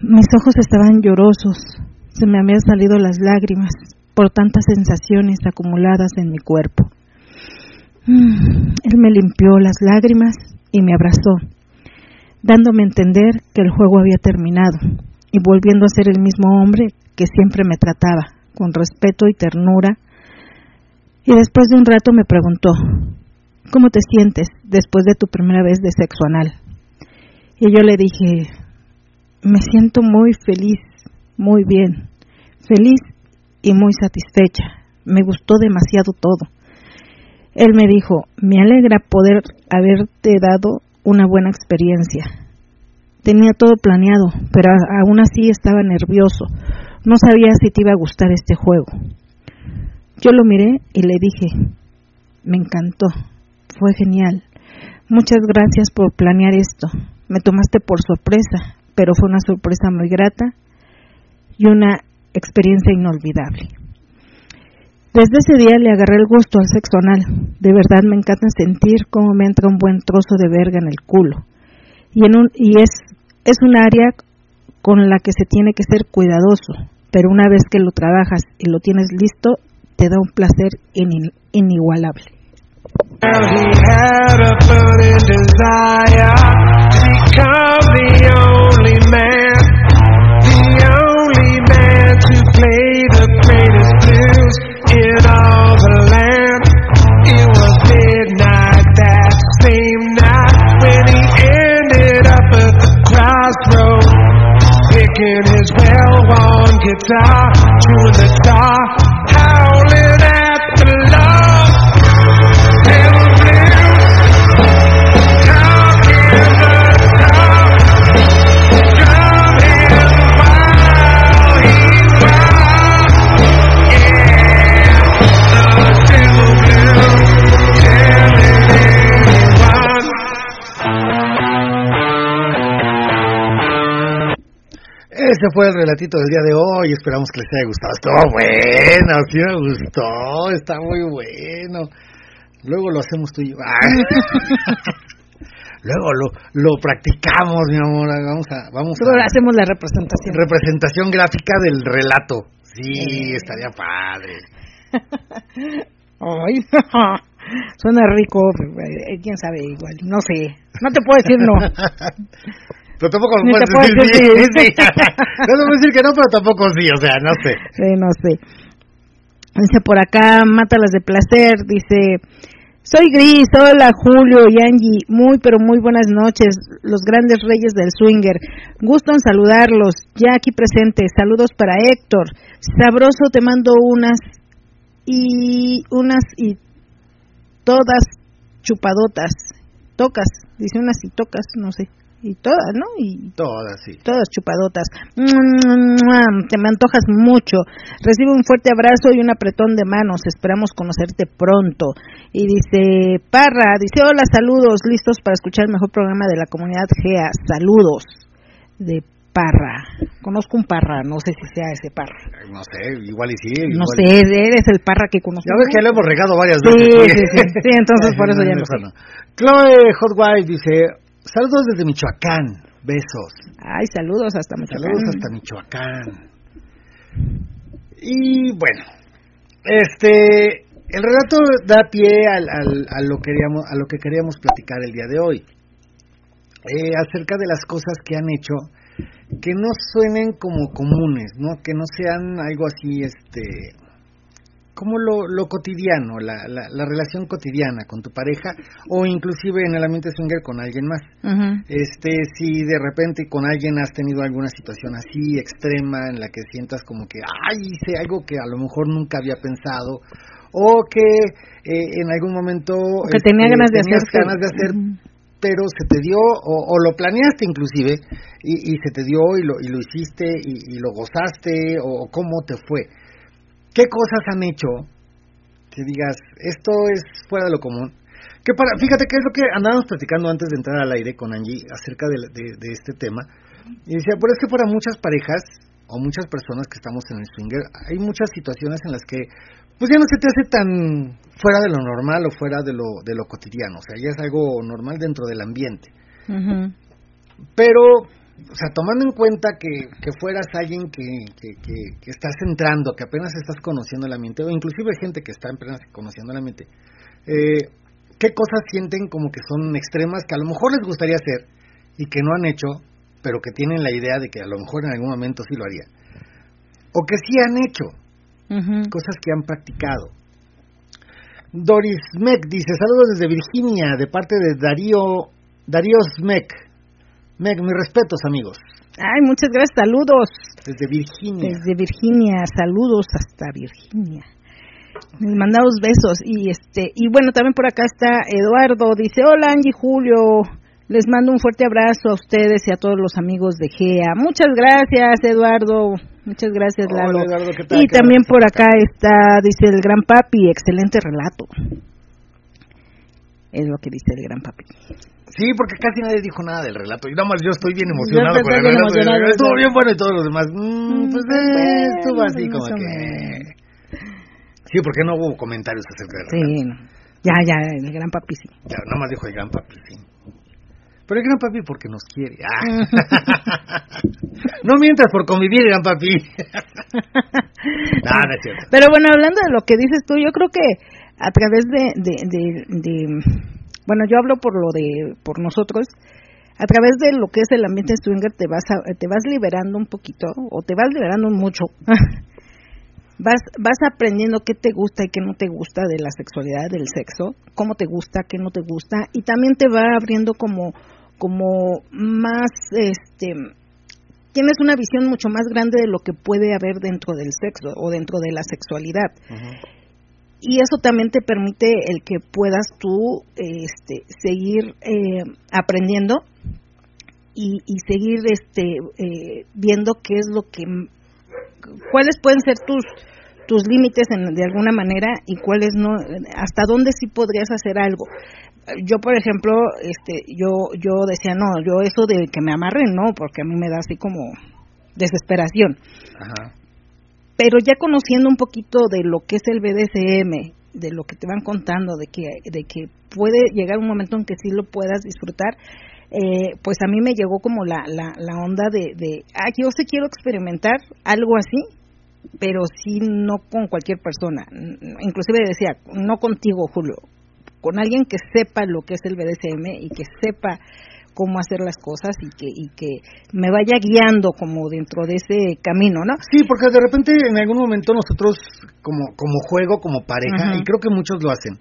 Mis ojos estaban llorosos, se me habían salido las lágrimas por tantas sensaciones acumuladas en mi cuerpo. Mm, él me limpió las lágrimas y me abrazó, dándome a entender que el juego había terminado y volviendo a ser el mismo hombre que siempre me trataba, con respeto y ternura. Y después de un rato me preguntó, ¿cómo te sientes después de tu primera vez de sexo anal? Y yo le dije, me siento muy feliz, muy bien, feliz y muy satisfecha. Me gustó demasiado todo. Él me dijo, me alegra poder haberte dado una buena experiencia. Tenía todo planeado, pero aún así estaba nervioso. No sabía si te iba a gustar este juego. Yo lo miré y le dije, me encantó, fue genial. Muchas gracias por planear esto. Me tomaste por sorpresa, pero fue una sorpresa muy grata y una experiencia inolvidable. Desde ese día le agarré el gusto al sexo anal. De verdad me encanta sentir cómo me entra un buen trozo de verga en el culo. Y, en un, y es, es un área con la que se tiene que ser cuidadoso, pero una vez que lo trabajas y lo tienes listo, te da un placer inigualable. Well, he had a burning desire to become the only man, the only man to play the greatest blues in all the land. It was midnight that same night when he ended up at the crossroads, picking his well-worn guitar to the star. Ese fue el relatito del día de hoy. Esperamos que les haya gustado. Estuvo bueno, sí me gustó. Está muy bueno. Luego lo hacemos tú y yo. Luego lo, lo practicamos, mi amor. Vamos a. Vamos Luego hacemos la representación. Representación gráfica del relato. Sí, estaría padre. Ay, suena rico. Eh, quién sabe, igual. No sé. No te puedo decir no. Pero tampoco me puedes decir, sí. no te puedo decir que no, pero tampoco sí, o sea, no sé. Sí, no sé. Dice por acá, Mátalas de Placer, dice, soy Gris, hola Julio y Angie, muy pero muy buenas noches, los grandes reyes del swinger. Gusto en saludarlos, ya aquí presentes, saludos para Héctor. Sabroso, te mando unas y unas y todas chupadotas, tocas, dice unas y tocas, no sé y todas, ¿no? Y todas, sí. Todas chupadotas. Te me antojas mucho. Recibe un fuerte abrazo y un apretón de manos. Esperamos conocerte pronto. Y dice Parra, dice hola, saludos, listos para escuchar el mejor programa de la comunidad GEA. Saludos de Parra. Conozco un Parra, no sé si sea ese Parra. No sé, igual y sí. No sé, eres el Parra que conozco. Ya ves que le hemos regado varias veces. Sí, sí, sí, sí, entonces por eso ya no sé. Chloe Hotwise dice, Saludos desde Michoacán. Besos. Ay, saludos hasta Michoacán. Saludos hasta Michoacán. Y bueno, este, el relato da pie al, al, a, lo queríamos, a lo que queríamos platicar el día de hoy. Eh, acerca de las cosas que han hecho que no suenen como comunes, ¿no? Que no sean algo así, este, como lo, lo cotidiano, la, la, relación cotidiana con tu pareja o inclusive en el ambiente swinger con alguien más. Este, si de repente con alguien has tenido alguna situación así extrema en la que sientas como que, ay, hice algo que a lo mejor nunca había pensado o que eh, en algún momento que tenía este, ganas de tenías hacer ganas de hacer pero se te dio o, lo planeaste inclusive y, se te dio y lo, y lo hiciste y, y lo gozaste o cómo te fue qué cosas han hecho que digas esto es fuera de lo común que para, fíjate que es lo que andábamos platicando antes de entrar al aire con Angie acerca de, de, este tema. Y decía, pero es que para muchas parejas o muchas personas que estamos en el swinger, hay muchas situaciones en las que pues ya no se te hace tan fuera de lo normal o fuera de lo, de lo cotidiano, o sea, ya es algo normal dentro del ambiente. Pero, o sea, tomando en cuenta que, que fueras alguien que, que, que, que, estás entrando, que apenas estás conociendo el ambiente, o inclusive gente que está apenas conociendo el ambiente, eh, qué cosas sienten como que son extremas que a lo mejor les gustaría hacer y que no han hecho, pero que tienen la idea de que a lo mejor en algún momento sí lo harían. O que sí han hecho, cosas que han practicado. Doris Meck dice, saludos desde Virginia, de parte de Darío, Darío Smek. Meg, mis respetos, amigos. Ay, muchas gracias, saludos. Desde Virginia. Desde Virginia, saludos hasta Virginia. Les mandamos besos. Y este y bueno también por acá está Eduardo. Dice hola Angie Julio. Les mando un fuerte abrazo a ustedes y a todos los amigos de GEA. Muchas gracias Eduardo. Muchas gracias Lalo. Y también por acá está dice el gran papi excelente relato es lo que dice el gran papi Sí, porque casi nadie dijo nada del relato. Y nada más yo estoy bien emocionado con el relato. Estuvo bien bueno y todos los demás. Mm, pues eh, estuvo así como que. Sí, porque no hubo comentarios acerca de Sí, ya, ya, el gran papi sí. Ya, más dijo el gran papi, sí. Pero el gran papi porque nos quiere. Ah. no mientas por convivir, gran papi. no, no es cierto. Pero bueno, hablando de lo que dices tú, yo creo que a través de, de, bueno, yo hablo por lo de, por nosotros, a través de lo que es el ambiente swinger te vas te vas liberando un poquito o te vas liberando mucho vas, vas aprendiendo qué te gusta y qué no te gusta de la sexualidad, del sexo, cómo te gusta, qué no te gusta, y también te va abriendo como, como más, este, tienes una visión mucho más grande de lo que puede haber dentro del sexo o dentro de la sexualidad. Y eso también te permite el que puedas tú este, seguir eh, aprendiendo y, y, seguir este, eh, viendo qué es lo que cuáles pueden ser tus tus límites de alguna manera y cuáles no hasta dónde sí podrías hacer algo. Yo por ejemplo este yo yo decía no yo eso de que me amarren no porque a mí me da así como desesperación pero ya conociendo un poquito de lo que es el BDSM de lo que te van contando de que de que puede llegar un momento en que sí lo puedas disfrutar eh, pues a mí me llegó como la, la, la onda de, de, ah, yo sí quiero experimentar algo así, pero sí no con cualquier persona. Inclusive decía, no contigo, Julio, con alguien que sepa lo que es el BDSM y que sepa cómo hacer las cosas y que y que me vaya guiando como dentro de ese camino, ¿no? Sí, porque de repente en algún momento nosotros como como juego, como pareja, y creo que muchos lo hacen,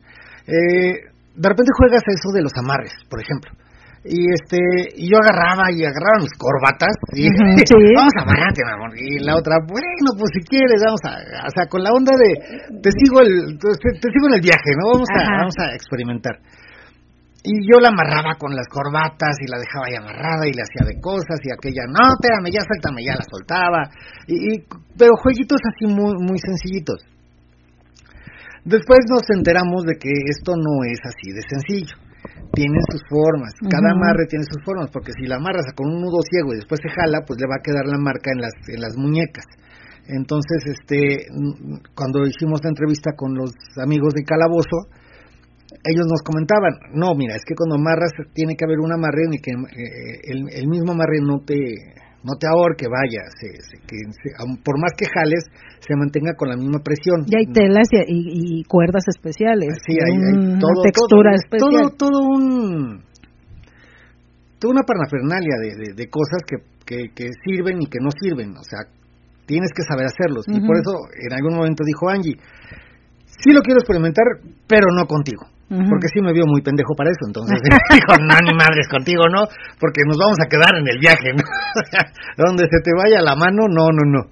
eh, de repente juegas eso de los amarres, por ejemplo y este y yo agarraba y agarraba mis corbatas y vamos a amarrarte mi amor y la otra bueno pues si quieres vamos a o sea con la onda de te sigo el te, sigo en el viaje no vamos a vamos a experimentar y yo la amarraba con las corbatas y la dejaba ahí amarrada y le hacía de cosas y aquella no espérame ya suéltame ya la soltaba. Y, y pero jueguitos así muy muy sencillitos. Después nos enteramos de que esto no es así de sencillo. Tienen sus formas, cada amarre tiene sus formas, porque si la amarras con un nudo ciego y después se jala, pues le va a quedar la marca en las, en las muñecas. Entonces, este, cuando hicimos la entrevista con los amigos de Calabozo, ellos nos comentaban, no, mira, es que cuando amarras tiene que haber un amarre y que eh, el, el mismo amarre no te no te ahorque, vaya, se, que por más que jales, se mantenga con la misma presión. Y hay telas y, cuerdas especiales. Sí, hay, una textura especial. Todo, todo un, toda una parafernalia de, de, cosas que, que, sirven y que no sirven, o sea, tienes que saber hacerlos. Y por eso en algún momento dijo Angie, sí lo quiero experimentar, pero no contigo. Porque sí me vio muy pendejo para eso, entonces dijo, no, ni madres contigo, ¿no? Porque nos vamos a quedar en el viaje, ¿no? Donde se te vaya la mano, no, no, no.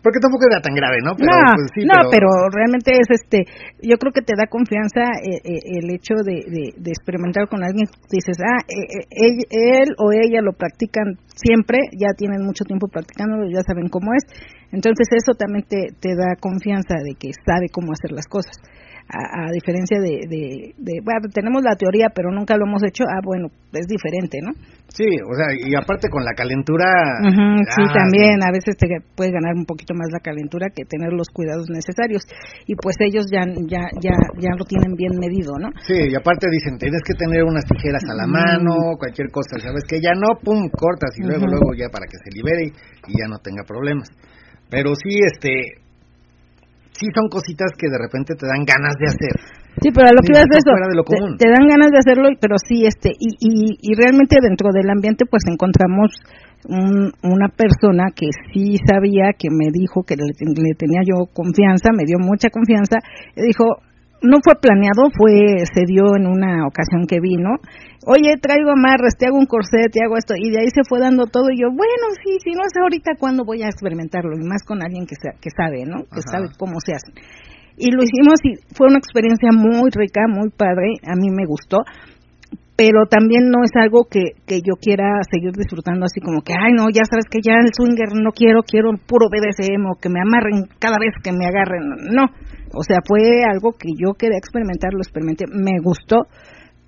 Porque tampoco era tan grave, ¿no? Pero, no, pues, sí, no pero... realmente es este, yo creo que te da confianza eh, eh, el hecho de, de, experimentar con alguien. Dices, ah, eh, él, o ella lo practican siempre, ya tienen mucho tiempo practicándolo, ya saben cómo es. Entonces eso también te, te da confianza de que sabe cómo hacer las cosas a, diferencia de, de, bueno, tenemos la teoría, pero nunca lo hemos hecho, ah, bueno, es diferente, ¿no? Sí, o sea, y aparte con la calentura... sí, ah, también, a veces te puede ganar un poquito más la calentura que tener los cuidados necesarios, y pues ellos ya, ya, ya, ya lo tienen bien medido, ¿no? Sí, y aparte dicen, tienes que tener unas tijeras a la mano, cualquier cosa, ¿sabes? Que ya no, pum, cortas, y luego, luego ya para que se libere y ya no tenga problemas. Pero sí, este, sí son cositas que de repente te dan ganas de hacer. Sí, pero a lo que ibas de eso, te, dan ganas de hacerlo, pero sí, este, y, y, y realmente dentro del ambiente pues encontramos una persona que sí sabía, que me dijo que le, le, tenía yo confianza, me dio mucha confianza, y dijo, no fue planeado, fue se dio en una ocasión que vino. Oye, traigo amarras, te hago un corset, te hago esto y de ahí se fue dando todo y yo, bueno, sí, sí, no sé ahorita cuándo voy a experimentarlo y más con alguien que que sabe, ¿no? Que sabe cómo se hace. Y lo hicimos y fue una experiencia muy rica, muy padre, a mí me gustó pero también no es algo que, que yo quiera seguir disfrutando así como que, ay, no, ya sabes que ya el swinger no quiero, quiero puro BDSM o que me amarren cada vez que me agarren. No, o sea, fue algo que yo quería experimentar, lo experimenté, me gustó,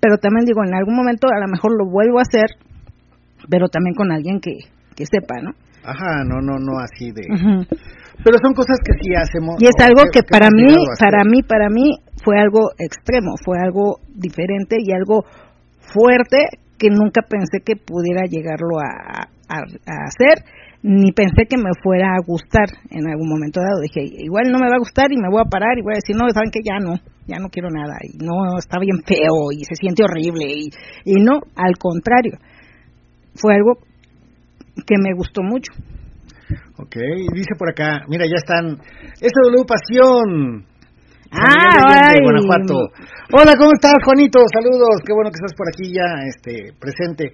pero también digo, en algún momento a lo mejor lo vuelvo a hacer, pero también con alguien que, que sepa, ¿no? Ajá, no, no, no así de... Pero son cosas que sí hacemos. Y es algo que, para mí, para mí, para mí fue algo extremo, fue algo diferente y algo fuerte que nunca pensé que pudiera llegarlo a, hacer, ni pensé que me fuera a gustar en algún momento dado. Dije, igual no me va a gustar y me voy a parar y voy a decir, no, saben que ya no, ya no quiero nada, y no, está bien feo y se siente horrible, y, y no, al contrario, fue algo que me gustó mucho. Ok, dice por acá, mira, ya están, SW Pasión, Ah, Guanajuato. Hola, ¿cómo estás, Juanito? Saludos, qué bueno que estás por aquí ya este, presente.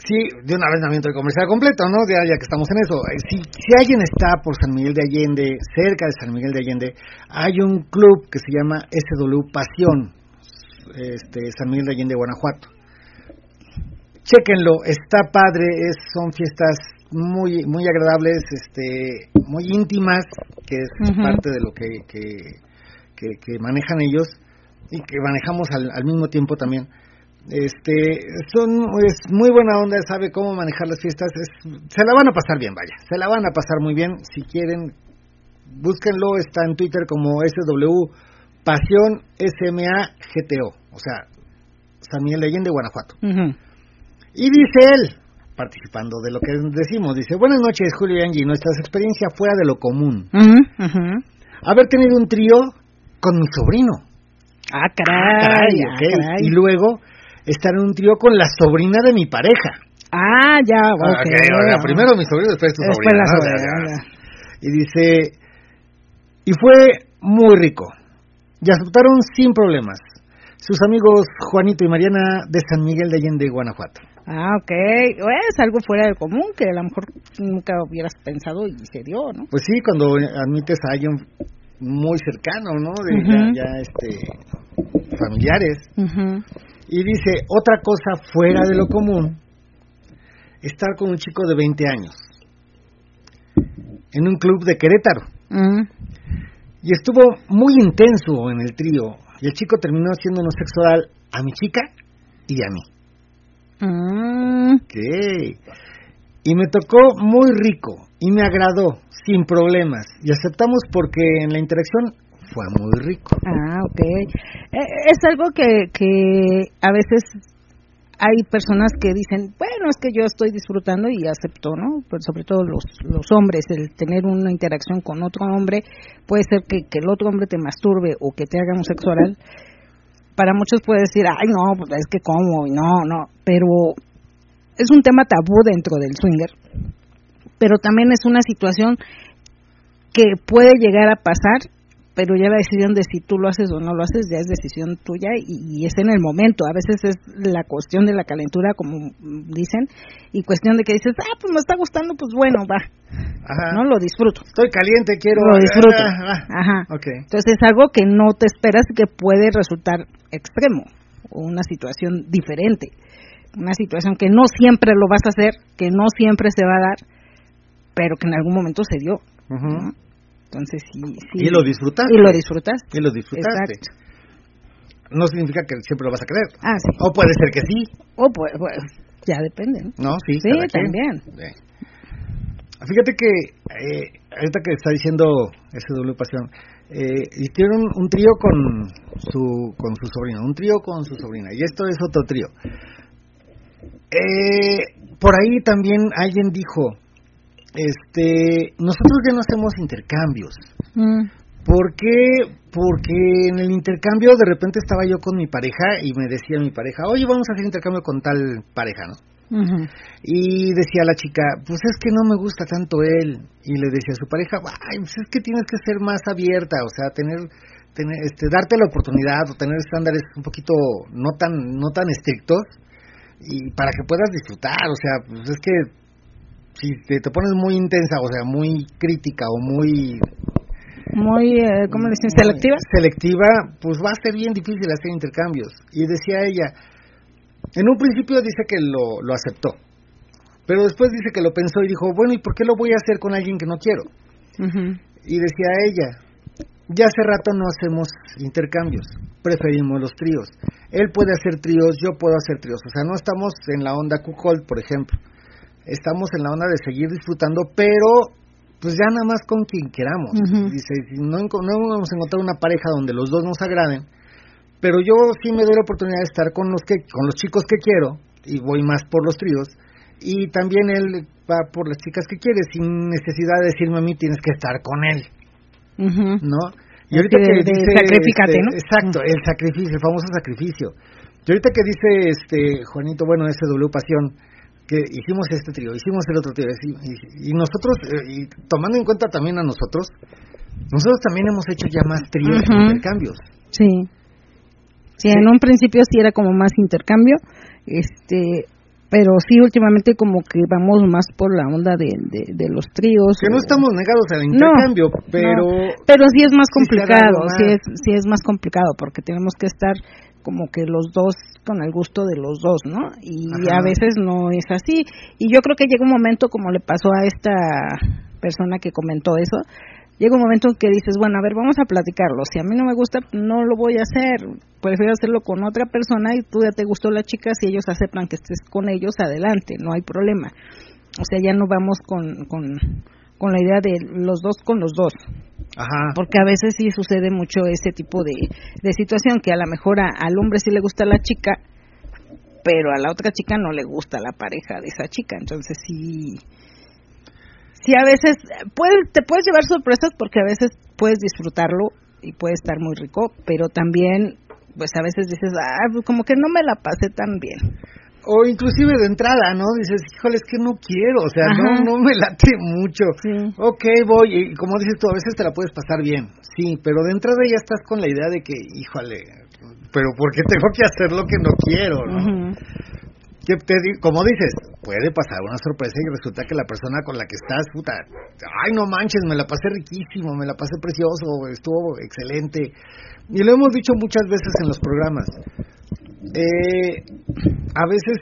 Sí, de una vez también estoy comercial completo, ¿no? Ya, ya que estamos en eso. Eh, si, si alguien está por San Miguel de Allende, cerca de San Miguel de Allende, hay un club que se llama SW Pasión, este, San Miguel de Allende, Guanajuato. Chéquenlo, está padre, es, son fiestas muy muy agradables, este, muy íntimas, que es parte de lo que, que, manejan ellos y que manejamos al, mismo tiempo también. Este, son es muy buena onda, sabe cómo manejar las fiestas, se la van a pasar bien, vaya, se la van a pasar muy bien. Si quieren, búsquenlo, está en Twitter como SW Pasión SMA GTO, o sea, San Miguel de Allende, Guanajuato. Y dice él, participando de lo que decimos. Dice, buenas noches, Julio y Angie. Nuestra experiencia fuera de lo común. Haber tenido un trío con mi sobrino. Ah, caray. Ah, ah, y luego estar en un trío con la sobrina de mi pareja. Ah, ya, okay. primero mi sobrino, después tu sobrina. Y dice, y fue muy rico. Y aceptaron sin problemas. Sus amigos Juanito y Mariana de San Miguel de Allende, Guanajuato. Ah, ok. Es algo fuera del común que a lo mejor nunca hubieras pensado y se dio, ¿no? Pues sí, cuando admites a alguien muy cercano, ¿no? De ya, este, familiares. Y dice, otra cosa fuera de lo común, estar con un chico de 20 años en un club de Querétaro. Y estuvo muy intenso en el trío. Y el chico terminó haciendo sexo oral a mi chica y a mí. Mm. Y me tocó muy rico y me agradó, sin problemas. Y aceptamos porque en la interacción fue muy rico. Ah, ok. Eh, es algo que, que a veces hay personas que dicen, bueno, es que yo estoy disfrutando y acepto, ¿no? Pero sobre todo los, los hombres, el tener una interacción con otro hombre, puede ser que, que el otro hombre te masturbe o que te haga un sexo oral para muchos puede decir, ay, no, pues es que como, no, no, pero es un tema tabú dentro del swinger, pero también es una situación que puede llegar a pasar pero ya la decisión de si tú lo haces o no lo haces ya es decisión tuya y, es en el momento. A veces es la cuestión de la calentura, como dicen, y cuestión de que dices, ah, pues me está gustando, pues bueno, va. Ajá. No lo disfruto. Estoy caliente, quiero. Lo disfruto. Ajá. Okay. Entonces es algo que no te esperas que puede resultar extremo o una situación diferente. Una situación que no siempre lo vas a hacer, que no siempre se va a dar, pero que en algún momento se dio. Ajá. Entonces, sí, Y lo disfrutaste. Y lo disfrutaste. Y lo disfrutaste. No significa que siempre lo vas a creer. Ah, sí. O puede ser que sí. O pues, ya depende. No, sí. Sí, también. Fíjate que, eh, ahorita que está diciendo ese doble pasión, eh, hicieron un trío con su, con su sobrina, un trío con su sobrina, y esto es otro trío. Eh, por ahí también alguien dijo, este, nosotros ya no hacemos intercambios. Mm. ¿Por qué? Porque en el intercambio de repente estaba yo con mi pareja y me decía mi pareja, oye, vamos a hacer intercambio con tal pareja, ¿no? Y decía la chica, pues es que no me gusta tanto él. Y le decía a su pareja, ay, pues es que tienes que ser más abierta, o sea, tener, tener este, darte la oportunidad o tener estándares un poquito no tan, no tan estrictos y para que puedas disfrutar, o sea, pues es que si te, pones muy intensa, o sea, muy crítica o muy... Muy, eh, ¿cómo le dicen? ¿Selectiva? Selectiva, pues va a ser bien difícil hacer intercambios. Y decía ella, en un principio dice que lo, lo aceptó, pero después dice que lo pensó y dijo, bueno, ¿y por qué lo voy a hacer con alguien que no quiero? Y decía ella, ya hace rato no hacemos intercambios, preferimos los tríos. Él puede hacer tríos, yo puedo hacer tríos. O sea, no estamos en la onda Q-Hold, por ejemplo estamos en la onda de seguir disfrutando, pero pues ya nada más con quien queramos. Dice, no, no vamos a encontrar una pareja donde los dos nos agraden, pero yo sí me doy la oportunidad de estar con los que con los chicos que quiero y voy más por los tríos y también él va por las chicas que quiere sin necesidad de decirme a mí tienes que estar con él. ¿No? Y ahorita que dice sacrificate, ¿no? Este, exacto, el sacrificio, el famoso sacrificio. Y ahorita que dice este Juanito, bueno, ese W pasión, que hicimos este trío, hicimos el otro trío, y, nosotros, eh, y tomando en cuenta también a nosotros, nosotros también hemos hecho ya más tríos uh intercambios. Sí. sí. en un principio sí era como más intercambio, este, pero sí últimamente como que vamos más por la onda de, de, los tríos. Que no estamos negados al intercambio, pero... pero sí es más complicado, sí es, sí es más complicado porque tenemos que estar como que los dos con el gusto de los dos, ¿no? Y a veces no es así. Y yo creo que llega un momento, como le pasó a esta persona que comentó eso, llega un momento en que dices, bueno, a ver, vamos a platicarlo. Si a mí no me gusta, no lo voy a hacer. Prefiero hacerlo con otra persona y tú ya te gustó la chica, si ellos aceptan que estés con ellos, adelante, no hay problema. O sea, ya no vamos con, con, con la idea de los dos con los dos. Porque a veces sí sucede mucho ese tipo de, de situación, que a lo mejor al hombre sí le gusta la chica, pero a la otra chica no le gusta la pareja de esa chica. Entonces sí, sí a veces puedes, te puedes llevar sorpresas porque a veces puedes disfrutarlo y puede estar muy rico, pero también pues a veces dices, ah, como que no me la pasé tan bien o inclusive de entrada, ¿no? Dices, híjole, es que no quiero, o sea, no no me late mucho. Sí. Ok, voy, y como dices tú, a veces te la puedes pasar bien, sí, pero de entrada ya estás con la idea de que, híjole, pero ¿por qué tengo que hacer lo que no quiero, no? que te, como dices, puede pasar una sorpresa y resulta que la persona con la que estás, puta, ay, no manches, me la pasé riquísimo, me la pasé precioso, estuvo excelente. Y lo hemos dicho muchas veces en los programas eh, a veces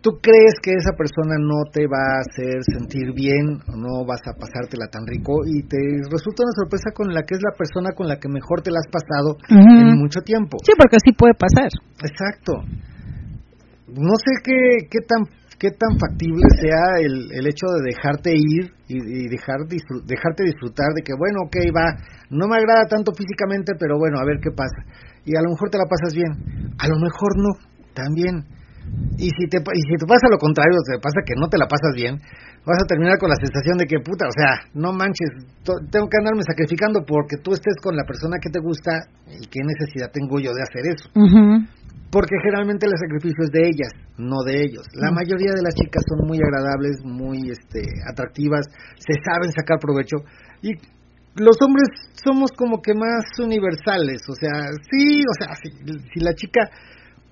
tú crees que esa persona no te va a hacer sentir bien o no vas a pasártela tan rico y te resulta una sorpresa con la que es la persona con la que mejor te la has pasado en mucho tiempo. Sí, porque así puede pasar. Exacto. No sé qué, qué tan qué tan factible sea el, el hecho de dejarte ir y, dejar dejarte disfrutar de que bueno, ok, va, no me agrada tanto físicamente, pero bueno, a ver qué pasa y a lo mejor te la pasas bien, a lo mejor no, también. Y si te y si te pasa lo contrario, te pasa que no te la pasas bien, vas a terminar con la sensación de que puta, o sea, no manches, tengo que andarme sacrificando porque tú estés con la persona que te gusta y qué necesidad tengo yo de hacer eso. Porque generalmente el sacrificio es de ellas, no de ellos. La mayoría de las chicas son muy agradables, muy este atractivas, se saben sacar provecho y los hombres somos como que más universales, o sea, sí, o sea, si, si la chica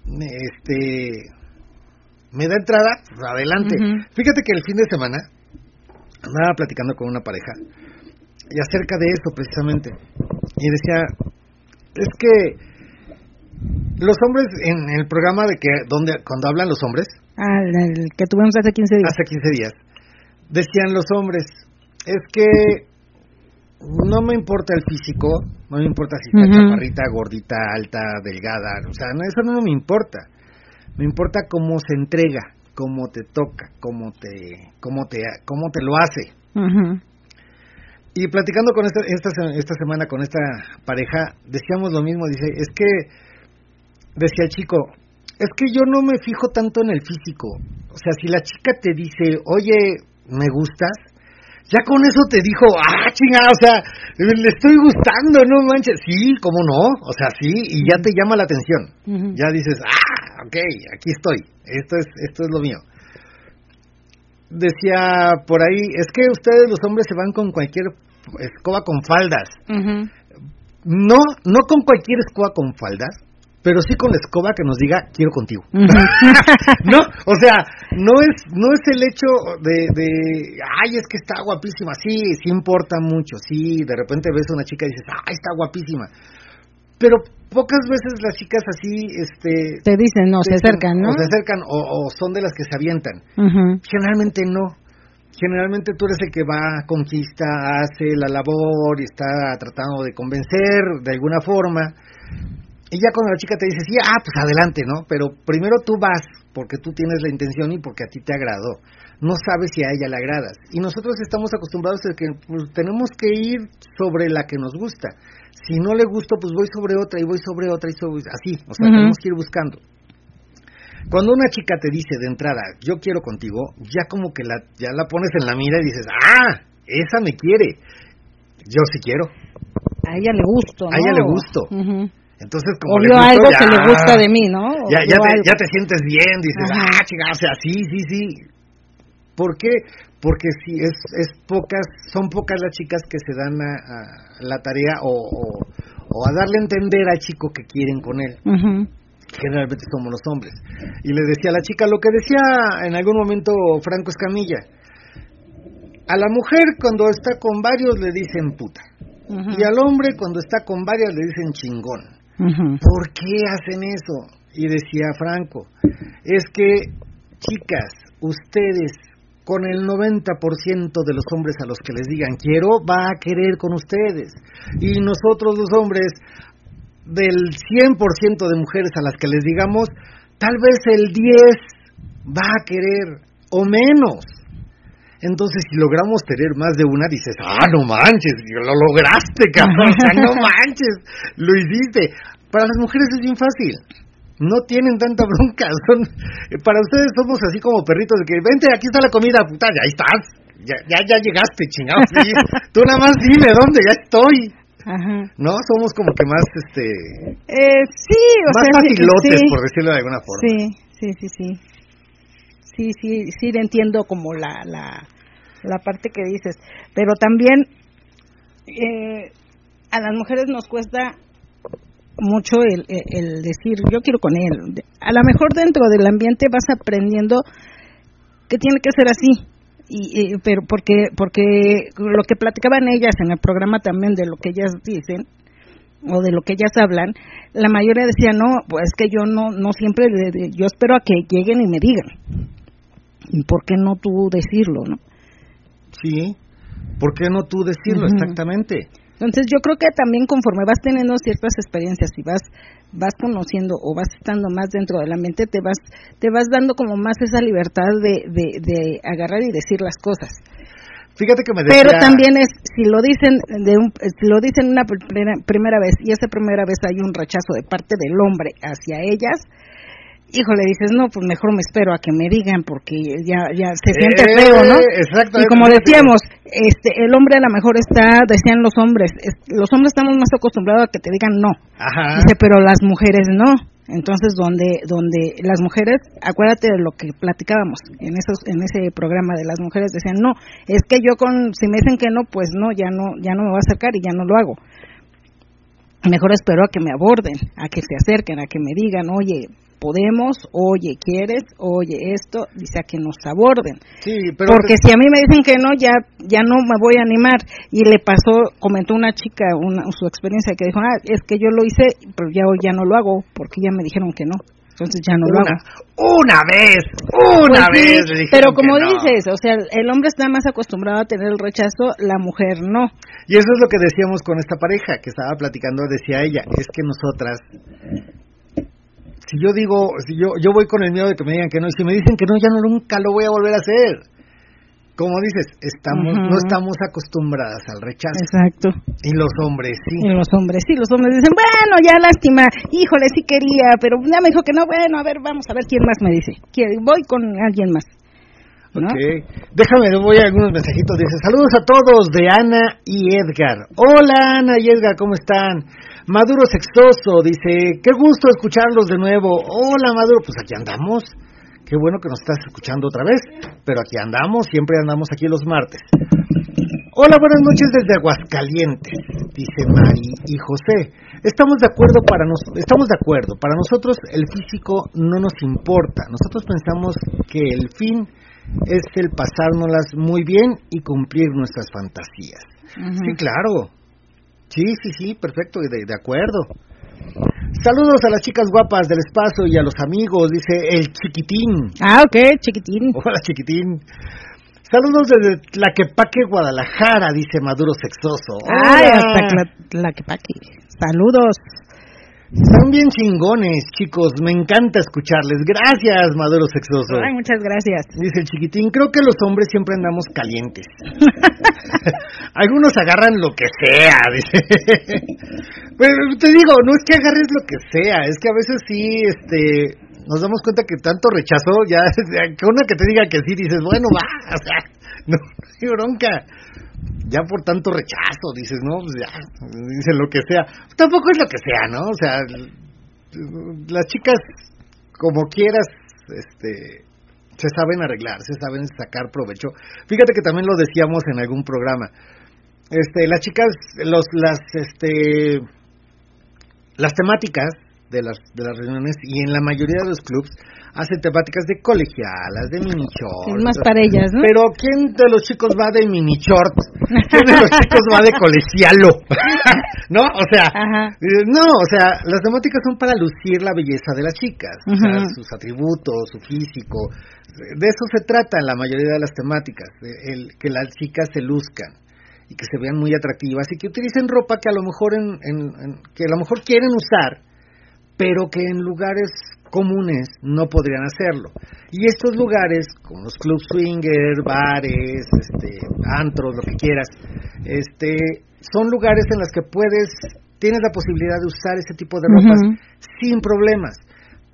este me da entrada, pues adelante. Fíjate que el fin de semana andaba platicando con una pareja y acerca de eso precisamente. Y decía, es que los hombres en el programa de que donde cuando hablan los hombres, ah, el que tuvimos hace 15 días. Hace 15 días. Decían los hombres, es que no me importa el físico, no me importa si está chaparrita, gordita, alta, delgada, o sea, eso no me importa. Me importa cómo se entrega, cómo te toca, cómo te cómo te cómo te lo hace. Y platicando con esta, esta esta semana con esta pareja, decíamos lo mismo, dice, es que decía el chico, es que yo no me fijo tanto en el físico. O sea, si la chica te dice, "Oye, me gustas", ya con eso te dijo, ah, chingada, o sea, le estoy gustando, no manches. Sí, cómo no, o sea, sí, y ya te llama la atención. Ya dices, ah, ok, aquí estoy, esto es, esto es lo mío. Decía por ahí, es que ustedes los hombres se van con cualquier escoba con faldas. No, no con cualquier escoba con faldas, pero sí con la escoba que nos diga quiero contigo. no, o sea, no es no es el hecho de, de ay, es que está guapísima, sí, sí importa mucho, sí, de repente ves a una chica y dices, "Ay, está guapísima." Pero pocas veces las chicas así este te dicen, no, se acercan, ¿no? O se acercan o, son de las que se avientan. Generalmente no. Generalmente tú eres el que va, conquista, hace la labor y está tratando de convencer de alguna forma y ya cuando la chica te dice, sí, ah, pues adelante, ¿no? Pero primero tú vas porque tú tienes la intención y porque a ti te agradó. No sabes si a ella le agradas. Y nosotros estamos acostumbrados a que pues, tenemos que ir sobre la que nos gusta. Si no le gusto, pues voy sobre otra y voy sobre otra y sobre así. O sea, tenemos que ir buscando. Cuando una chica te dice de entrada, yo quiero contigo, ya como que la, ya la pones en la mira y dices, ah, esa me quiere. Yo sí quiero. A ella le gusto. ¿no? A ella le gusto. Entonces, como o algo que le gusta de mí, ¿no? Ya, ya, te, ya, te, sientes bien, dices, ah, chingada, o sea, sí, sí, sí. ¿Por qué? Porque si es, es pocas, son pocas las chicas que se dan a, la tarea o, o, a darle a entender al chico que quieren con él. Generalmente somos los hombres. Y le decía a la chica lo que decía en algún momento Franco Escamilla. A la mujer cuando está con varios le dicen puta. Y al hombre cuando está con varias le dicen chingón. ¿Por qué hacen eso? Y decía Franco, es que, chicas, ustedes con el 90% de los hombres a los que les digan quiero, va a querer con ustedes. Y nosotros los hombres, del 100% de mujeres a las que les digamos, tal vez el 10 va a querer o menos. Entonces, si logramos tener más de una, dices, ah, no manches, lo lograste, cabrón, o sea, no manches, lo hiciste. Para las mujeres es bien fácil, no tienen tanta bronca, son, para ustedes somos así como perritos de que, vente, aquí está la comida, puta, ya estás, ya, ya, ya llegaste, chingado, tú nada más dime dónde, ya estoy. Ajá. No, somos como que más, este... Eh, sí, o más sea... facilotes, por decirlo de alguna forma. Sí, sí, sí, sí sí, sí, sí entiendo como la, la, la parte que dices, pero también eh, a las mujeres nos cuesta mucho el, decir yo quiero con él. A lo mejor dentro del ambiente vas aprendiendo que tiene que ser así. Y, pero porque porque lo que platicaban ellas en el programa también de lo que ellas dicen o de lo que ellas hablan la mayoría decía no pues que yo no no siempre yo espero a que lleguen y me digan ¿Y por qué no tú decirlo, no? Sí, ¿por qué no tú decirlo exactamente? Entonces yo creo que también conforme vas teniendo ciertas experiencias y vas vas conociendo o vas estando más dentro del ambiente te vas te vas dando como más esa libertad de, de, agarrar y decir las cosas. Fíjate que me decía... Pero también es si lo dicen de un, si lo dicen una primera vez y esa primera vez hay un rechazo de parte del hombre hacia ellas, híjole, dices, no, pues mejor me espero a que me digan porque ya ya se siente eh, feo, ¿no? Exactamente. Y como decíamos, este el hombre a lo mejor está, decían los hombres, los hombres estamos más acostumbrados a que te digan no. Ajá. Dice, pero las mujeres no. Entonces, donde, donde las mujeres, acuérdate de lo que platicábamos en esos, en ese programa de las mujeres decían, no, es que yo con, si me dicen que no, pues no, ya no, ya no me voy a acercar y ya no lo hago. Mejor espero a que me aborden, a que se acerquen, a que me digan, oye, podemos, oye, ¿quieres? Oye, esto, dice a que nos aborden. Sí, pero Porque si a mí me dicen que no, ya ya no me voy a animar. Y le pasó, comentó una chica una, su experiencia que dijo, ah, es que yo lo hice, pero ya hoy ya no lo hago, porque ya me dijeron que no. Entonces ya no lo hago. una vez, una Pues sí, vez. pero como no. dices, o sea, el hombre está más acostumbrado a tener el rechazo, la mujer no. Y eso es lo que decíamos con esta pareja que estaba platicando, decía ella, es que nosotras, si yo digo, si yo, yo voy con el miedo de que me digan que no, y si me dicen que no, ya no, nunca lo voy a volver a hacer. Como dices, estamos, no estamos acostumbradas al rechazo. Exacto. Y los hombres sí. Y los hombres, sí, los hombres dicen, bueno, ya lástima, híjole, sí quería, pero ya me dijo que no, bueno, a ver, vamos a ver quién más me dice. Voy con alguien más. ¿no? Ok. Déjame, voy a algunos mensajitos. Dice, saludos a todos de Ana y Edgar. Hola Ana y Edgar, ¿cómo están? Maduro Sexoso dice, qué gusto escucharlos de nuevo. Hola Maduro, pues aquí andamos. Qué bueno que nos estás escuchando otra vez, pero aquí andamos, siempre andamos aquí los martes. Hola, buenas noches desde Aguascalientes, dice Mari y José. Estamos de acuerdo para nos, estamos de acuerdo. Para nosotros el físico no nos importa. Nosotros pensamos que el fin es el pasárnoslas muy bien y cumplir nuestras fantasías. Sí, claro. Sí, sí, sí, perfecto, de, de acuerdo. Saludos a las chicas guapas del espacio y a los amigos, dice el chiquitín. Ah, ok, chiquitín. Hola, chiquitín. Saludos desde Tlaquepaque, Guadalajara, dice Maduro Sexoso. Ay, hasta la, la que paqui. Saludos. Están bien chingones, chicos. Me encanta escucharles. Gracias, Maduro Sexoso. Ay, muchas gracias. Dice el chiquitín, creo que los hombres siempre andamos calientes. Algunos agarran lo que sea, dice. Pero te digo, no es que agarres lo que sea, es que a veces sí, este, nos damos cuenta que tanto rechazo, ya, que una que te diga que sí, dices, bueno, va, o sea, no, no hay bronca. Ya por tanto rechazo, dices, no, pues ya, dicen lo que sea. Tampoco es lo que sea, ¿no? O sea, las chicas, como quieras, este, se saben arreglar, se saben sacar provecho. Fíjate que también lo decíamos en algún programa. Este, las chicas, los, las, este, las temáticas de las, de las reuniones y en la mayoría de los clubs hacen temáticas de colegialas, de mini shorts. Es más para ellas, ¿no? Pero ¿quién de los chicos va de mini short? ¿Quién de los chicos va de colegialo? ¿No? O sea, Ajá. eh, no, o sea, las temáticas son para lucir la belleza de las chicas, o sea, sus atributos, su físico. De eso se trata en la mayoría de las temáticas, de el, que las chicas se luzcan y que se vean muy atractivas y que utilicen ropa que a lo mejor en, en- en- que a lo mejor quieren usar, pero que en lugares comunes no podrían hacerlo. Y estos lugares, como los club swinger, bares, este, antros, lo que quieras, este, son lugares en los que puedes, tienes la posibilidad de usar ese tipo de ropas sin problemas,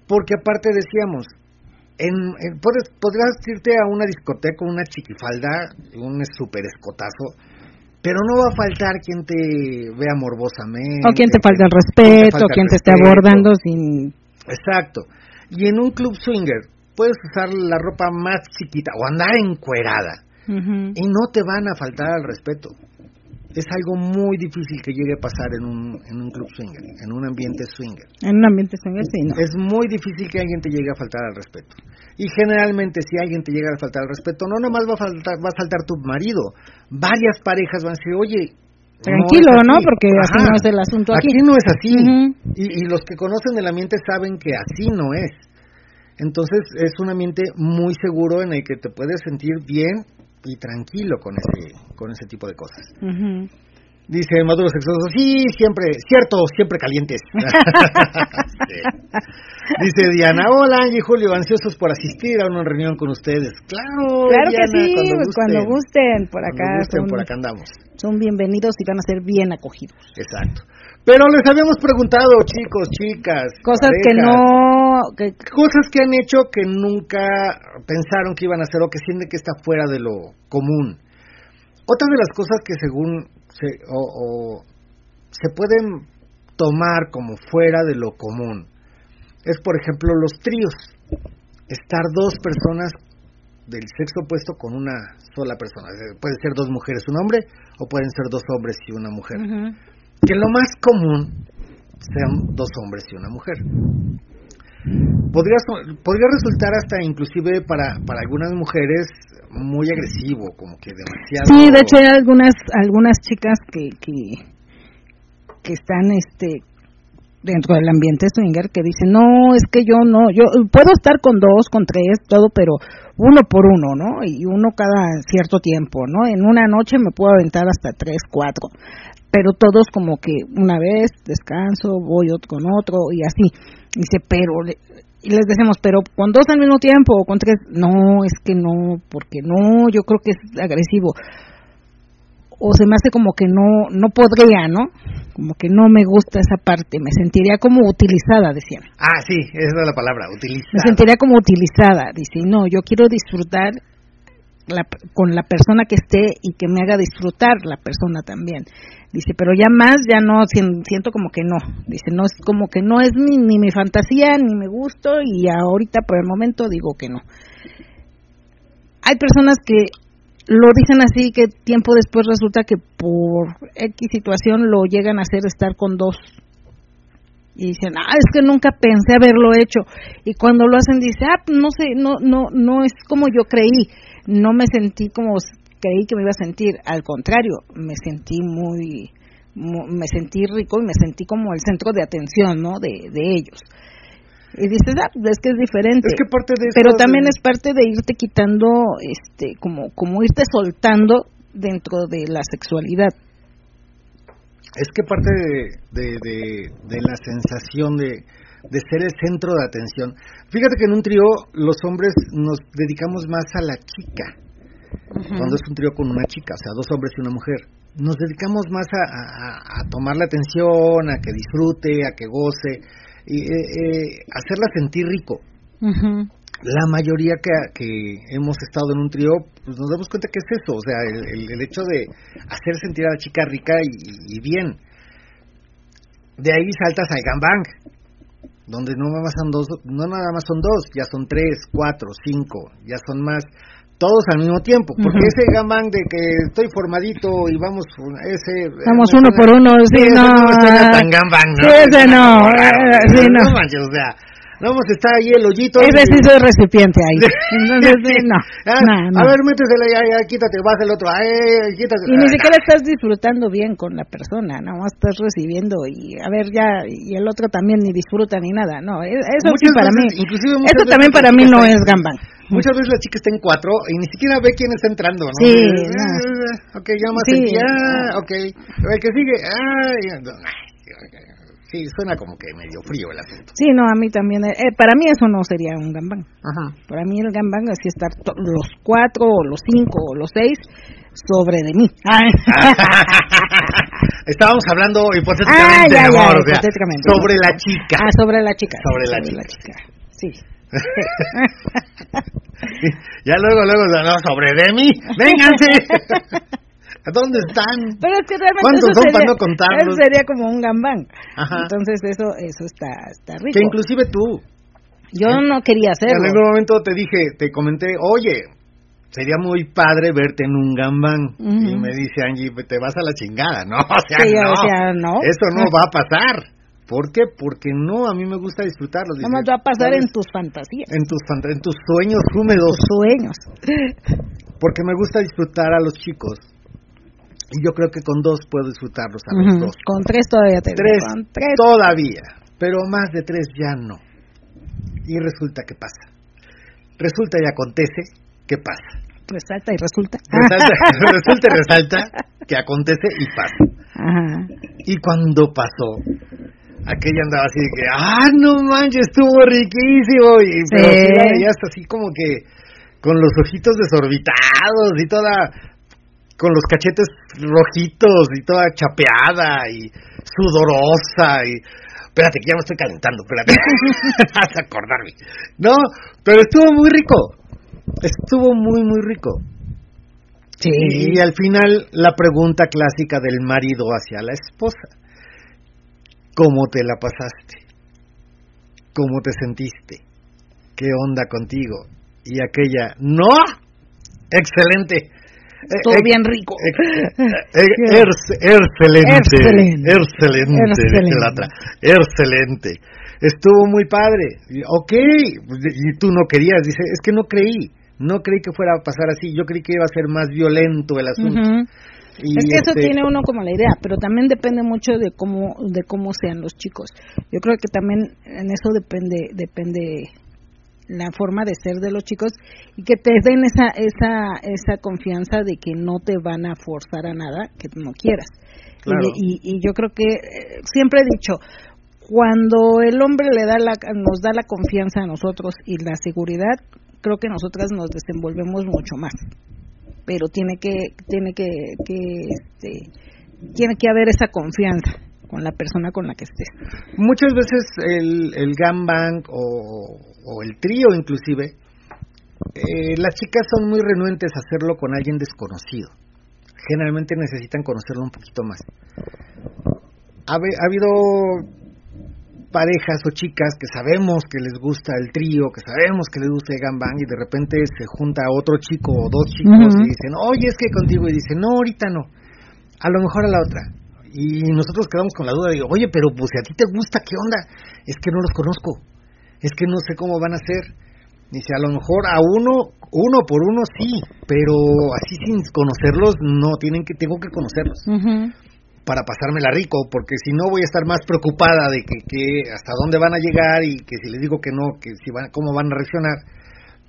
porque aparte decíamos, en, en- puedes, podrás irte a una discoteca una chiquifalda, un super escotazo, pero no va a faltar quien te vea morbosamente. O quien te falta el respeto, o quien te esté abordando sin... Exacto. Y en un club swinger puedes usar la ropa más chiquita o andar encuerada y no te van a faltar al respeto. Es algo muy difícil que llegue a pasar en un, en un club swinger, en un ambiente swinger. En un ambiente swinger, sí, no. Es muy difícil que alguien te llegue a faltar al respeto. Y generalmente si alguien te llega a faltar al respeto, no nomás va a faltar, va a saltar tu marido. Varias parejas van a decir, oye, Tranquilo, no, es ¿no? así". Porque así no es el asunto aquí. no es así. Y, y los que conocen el ambiente saben que así no es. Entonces es un ambiente muy seguro en el que te puedes sentir bien y tranquilo con ese, con ese tipo de cosas. Ujú. Dice Maduro Sexoso, sí, siempre, cierto, siempre calientes. Sí. Dice Diana, hola Angie y Julio, ansiosos por asistir a una reunión con ustedes. Claro, Claro que sí, cuando pues gusten. cuando gusten, por Cuando acá, gusten, son, por acá andamos. son bienvenidos y van a ser bien acogidos. Exacto. Pero les habíamos preguntado, chicos, chicas, Cosas que no... Que, cosas que han hecho que nunca pensaron que iban a hacer o que sienten que está fuera de lo común. Otra de las cosas que según se, o, o se pueden tomar como fuera de lo común es, por ejemplo, los tríos. Estar dos personas del sexo opuesto con una sola persona. Eh, Puede ser dos mujeres, un hombre, o pueden ser dos hombres y una mujer. Que lo más común sean dos hombres y una mujer. Podría, podría resultar hasta inclusive para, para algunas mujeres muy agresivo, como que demasiado... Sí, de hecho hay algunas algunas chicas que que, que están este dentro del ambiente swinger que dicen, "No, es que yo no, yo puedo estar con dos, con tres, todo, pero uno por uno, ¿no? Y uno cada cierto tiempo, ¿no? En una noche me puedo aventar hasta tres, cuatro, pero todos como que una vez descanso, voy con otro y así. Dice, pero le- y les decimos, pero con dos al mismo tiempo o con tres, no, es que no, porque no, yo creo que es agresivo. O se me hace como que no, no podría, ¿no? Como que no me gusta esa parte, me sentiría como utilizada, decían. Ah, sí, esa es la palabra, Me utilizar. sentiría como utilizada, dice, no, yo quiero disfrutar la- con la persona que esté y que me haga disfrutar la persona también. Dice, pero ya más, ya no, sien- siento como que no. Dice, no es como que no es ni, ni mi fantasía, ni mi gusto, y ahorita por el momento digo que no. Hay personas que lo dicen así que tiempo después resulta que por X situación lo llegan a hacer estar con dos y dicen, ah, es que nunca pensé haberlo hecho. Y cuando lo hacen, dice, ah, no sé, no, no, no es como yo creí. No me sentí como creí que me iba a sentir. Al contrario, me sentí muy, mu- me sentí rico y me sentí como el centro de atención, ¿no? De, de ellos. Y dices, ah, es que es diferente. Es que parte de eso Pero de- también es parte de irte quitando, este, como, como irte soltando dentro de la sexualidad. Es que parte de, de, de- de la sensación de, de ser el centro de atención. Fíjate que en un trío los hombres nos dedicamos más a la chica. Cuando es un trío con una chica, o sea, dos hombres y una mujer. Nos dedicamos más a, a- a tomar la atención, a que disfrute, a que goce, y eh, eh, hacerla sentir rico. La mayoría que, que hemos estado en un trío, pues nos damos cuenta que es eso, o sea, el, el- el hecho de hacer sentir a la chica rica y, y bien. De ahí saltas al gangbang, donde no nada más son dos, no nada más son dos, ya son tres, cuatro, cinco, ya son más, todos al mismo tiempo, porque ese gangbang de que estoy formadito y vamos, ese... Vamos eh, uno me por uno, sí, no. me suena tan ¿no? Sí, ese no, eh, no. manches, o sea, vamos, está ahí el hoyito. Ese y- sí soy recipiente ahí. Entonces, sí, no, Ah, no, no. A ver, métesela ya, ya, quítate, vas el otro, ay, quítate. Y ni siquiera estás disfrutando bien con la persona, nada más estás recibiendo y a ver ya, y el otro también ni disfruta ni nada, no, e- eso sí Muchas para veces, mí, eso también para mí no es gambang. Muchas veces la chica está en cuatro y ni siquiera ve quién está entrando, ¿no? Sí, Eh, no. eh, Ok, ya más Sí. ah, ok. El que sigue, ah, ya, no, ay, Sí, suena como que medio frío el asunto. Sí, no, a mí también, eh, para mí eso no sería un gambang. Ajá. Para mí el gambang es estar los cuatro, o los cinco, o los seis sobre de mí. Estábamos hablando Ah, hipotéticamente ya, de ya, amor, o sea, hipotéticamente. sobre la chica. Ah, sobre la chica. Sobre la chica. Sí. ya luego, luego, no, sobre Demi, vénganse. ¿Dónde están? Pero es que realmente ¿Cuántos eso son sería, para no contarlos? eso sería como un gambán. Ajá. Entonces eso eso está está rico. Que inclusive tú, Yo no quería en hacerlo. algún momento te dije, te comenté, oye, sería muy padre verte en un gambán. Y me dice Angie, te vas a la chingada, ¿no? O sea, Sí, yo no, decía, no. Eso no va a pasar. ¿Por qué? Porque no, a mí me gusta disfrutarlo. Nada más Dice, va a pasar ¿sabes? en tus fantasías, en tus en tus sueños húmedos. tus sueños. Porque me gusta disfrutar a los chicos. Y yo creo que con dos puedo disfrutarlos a los Ujú. dos. Con tres todavía te Tres, Con tres. todavía, pero más de tres ya no. Y resulta que pasa. Resulta y acontece que pasa. Resalta y resulta. Resalta, resulta y resalta que acontece y pasa. Ajá. Y cuando pasó, aquella andaba así de que, ah, no manches, estuvo riquísimo. Y, pero Sí. la veías así como que con los ojitos desorbitados y toda, con los cachetes rojitos y toda chapeada y sudorosa y... Espérate, que ya me estoy calentando, espérate. Vas a acordarme. No, pero estuvo muy rico. Estuvo muy, muy rico. Sí. Y al final la pregunta clásica del marido hacia la esposa. ¿Cómo te la pasaste? ¿cómo te sentiste? ¿Qué onda contigo? Y aquella, no, excelente. Eh, bien rico. eh, Excelente. Excelente. Excelente. Estuvo muy padre. Y, Ok. Y tú no querías. Dice, es que no creí. No creí que fuera a pasar así. Yo creí que iba a ser más violento el asunto. Y es que eso este, tiene uno como la idea, pero también depende mucho de cómo de cómo sean los chicos. Yo creo que también en eso depende depende la forma de ser de los chicos y que te den esa esa esa confianza de que no te van a forzar a nada que no quieras. Y- y yo creo que eh, siempre he dicho cuando el hombre le da la nos da la confianza a nosotros y la seguridad, creo que nosotras nos desenvolvemos mucho más. Pero tiene que tiene que, que este, tiene que haber esa confianza con la persona con la que estés. Muchas veces el, el gangbang o, o el trío inclusive, eh, las chicas son muy renuentes a hacerlo con alguien desconocido. Generalmente necesitan conocerlo un poquito más. Ha, habi- ha habido parejas o chicas que sabemos que les gusta el trío, que sabemos que les gusta el gangbang y de repente se junta otro chico o dos chicos y dicen, oye, es que contigo y dicen, no, ahorita no, a lo mejor a la otra. Y nosotros quedamos con la duda, digo, oye, pero pues si a ti te gusta, ¿qué onda? Es que no los conozco, es que no sé cómo van a ser. Dice, a lo mejor a uno, uno por uno sí, pero así sin conocerlos, no, tienen que, tengo que conocerlos para pasármela rico, porque si no voy a estar más preocupada de que, que hasta dónde van a llegar y que si les digo que no, que si van, cómo van a reaccionar.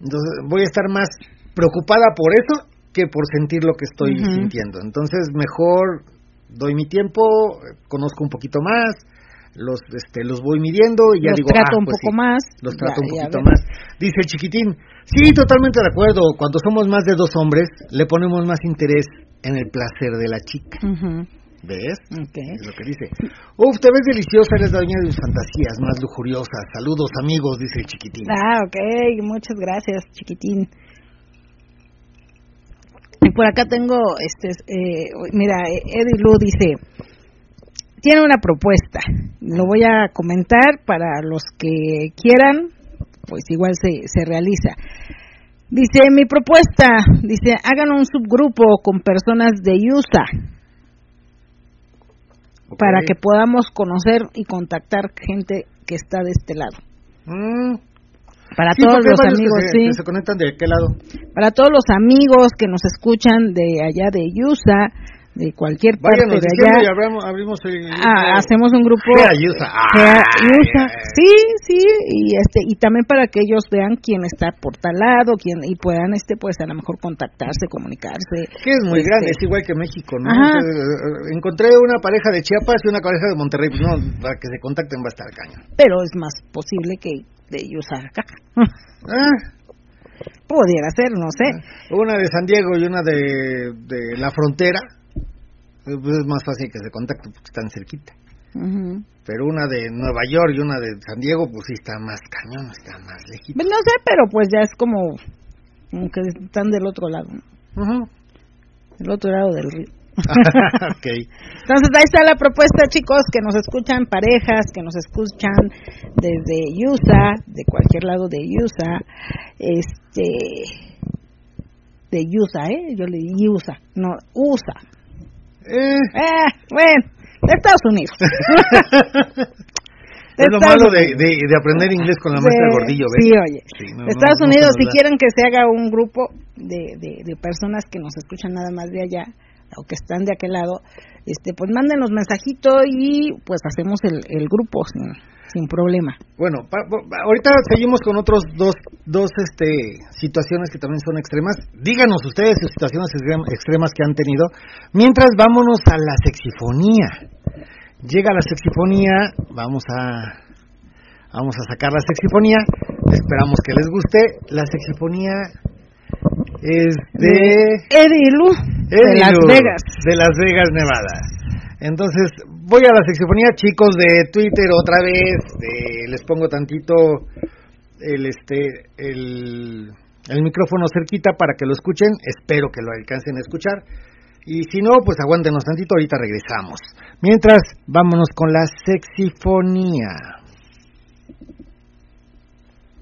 Entonces voy a estar más preocupada por eso que por sentir lo que estoy sintiendo. Entonces mejor doy mi tiempo, conozco un poquito más, los este los voy midiendo y ya Los digo, trato ah, un pues poco sí, más. los trato ya- un poquito más. Dice el chiquitín, sí, totalmente de acuerdo. Cuando somos más de dos hombres, le ponemos más interés en el placer de la chica. Ujú, ¿Ves? ok. Es lo que dice. Uf, te ves deliciosa, eres la dueña de mis fantasías más lujuriosas. Saludos, amigos, dice el chiquitín. Ah, ok, muchas gracias, chiquitín. Y por acá tengo, este, eh, mira, Eddie Lu dice, tiene una propuesta, lo voy a comentar para los que quieran, pues igual se, se realiza. Dice, mi propuesta, dice, hagan un subgrupo con personas de USA para que podamos conocer y contactar gente que está de este lado. Mm, Para sí, todos los varios que amigos, se, sí. que se conectan de aquel lado. Para todos los amigos que nos escuchan de allá de USA, de cualquier parte Váyanos de y allá, abrimos, el... ah, hacemos un grupo Gea USA. Gea Ay, USA. ay, ay. Sí, sí, y este y también para que ellos vean quién está por tal lado, quién y puedan este pues a lo mejor contactarse, comunicarse. Que es muy Este, grande, es igual que México, ¿no? Ajá. Eh, eh, encontré una pareja de Chiapas y una pareja de Monterrey. Pues no, para que se contacten va a estar cañón. Pero es más posible que de USA acá. Ah, Pudiera ser, no sé. una de San Diego y una de, de la frontera. Eh, Pues es más fácil que se contacten porque están cerquita. Pero una de Nueva York y una de San Diego, pues sí está más cañón, está más lejito. Pues no sé, pero pues ya es como, como que están del otro lado, ¿no? Del otro lado del río. ok. Entonces ahí está la propuesta, chicos, que nos escuchan parejas, que nos escuchan desde USA, de cualquier lado de USA, este, de USA, ¿eh? Yo le di USA, no, USA. Eh, Eh, bueno, de Estados Unidos. es lo Estados malo de, de, de aprender inglés con la maestra De- Gordillo, ¿ves? Sí, oye. Sí, no, Estados no, no Unidos, si quieren que se haga un grupo de, de, personas que nos escuchan nada más de allá, o que están de aquel lado, este pues mándenos mensajito y pues hacemos el, el grupo sin, sin problema. Bueno, pa- pa- ahorita seguimos con otros dos, dos este, situaciones que también son extremas. Díganos ustedes sus situaciones extrem- extremas que han tenido. Mientras vámonos a la sexifonía. Llega la sexifonía, vamos a vamos a sacar la sexifonía. Esperamos que les guste. La sexifonía es de Eddie Lu, de Las Vegas. De Las Vegas, Nevada. Entonces, voy a la sexifonía, chicos de Twitter otra vez. les pongo tantito el este el, el micrófono cerquita para que lo escuchen. Espero que lo alcancen a escuchar. Y si no, pues aguántenos tantito, ahorita regresamos. Mientras, vámonos con la sexifonía.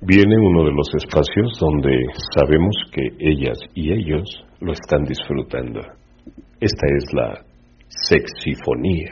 Viene uno de los espacios donde sabemos que ellas y ellos lo están disfrutando. Esta es la sexifonía.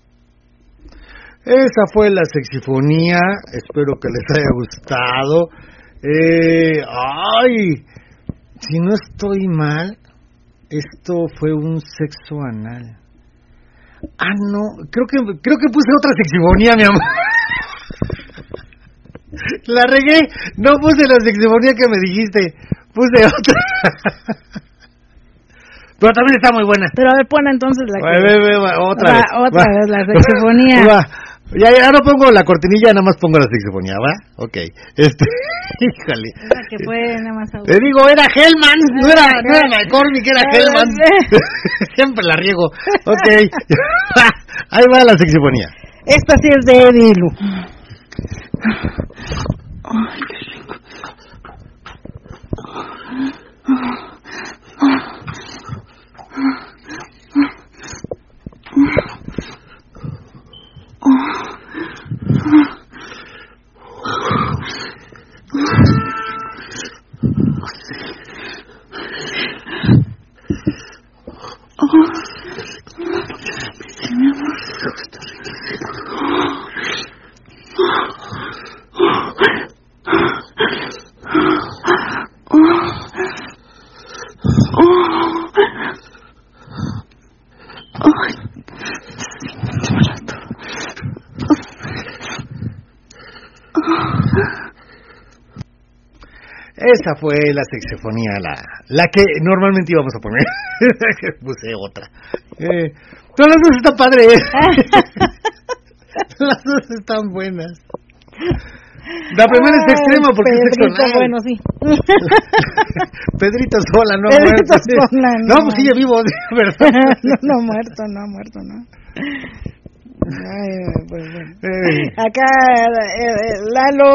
Esa fue la sexifonía, espero que les haya gustado. Eh, ay, si no estoy mal, esto fue un sexo anal. Ah, no, creo que creo que puse otra sexifonía, mi amor. La regué, no puse la sexifonía que me dijiste, puse otra. Pero también está muy buena. Pero a ver, pon entonces la que... va, otra vez. otra vez, la saxofonía. Ya, ya no pongo la cortinilla, nada más pongo la saxofonía, ¿va? Ok. Este, híjole. Esa que fue nada más. Te digo, era Hellman, no era, no era McCormick, era Hellman. Siempre la riego. Ok. Ahí va la saxofonía. Esta sí es de Eddie Lu. Oh, Esa fue la saxofonía, la, la que normalmente íbamos a poner. Puse otra. Eh, pero las dos están padres. las dos están buenas. La primera es Ay, extrema porque es Pedrito, sexo anal. bueno, sí. Pedrito Sola, no Pedrito muerto. Sola, no, no. pues sigue vivo, ¿verdad? no, no muerto, no muerto, no. Ay, pues bueno. Acá eh, eh, Lalo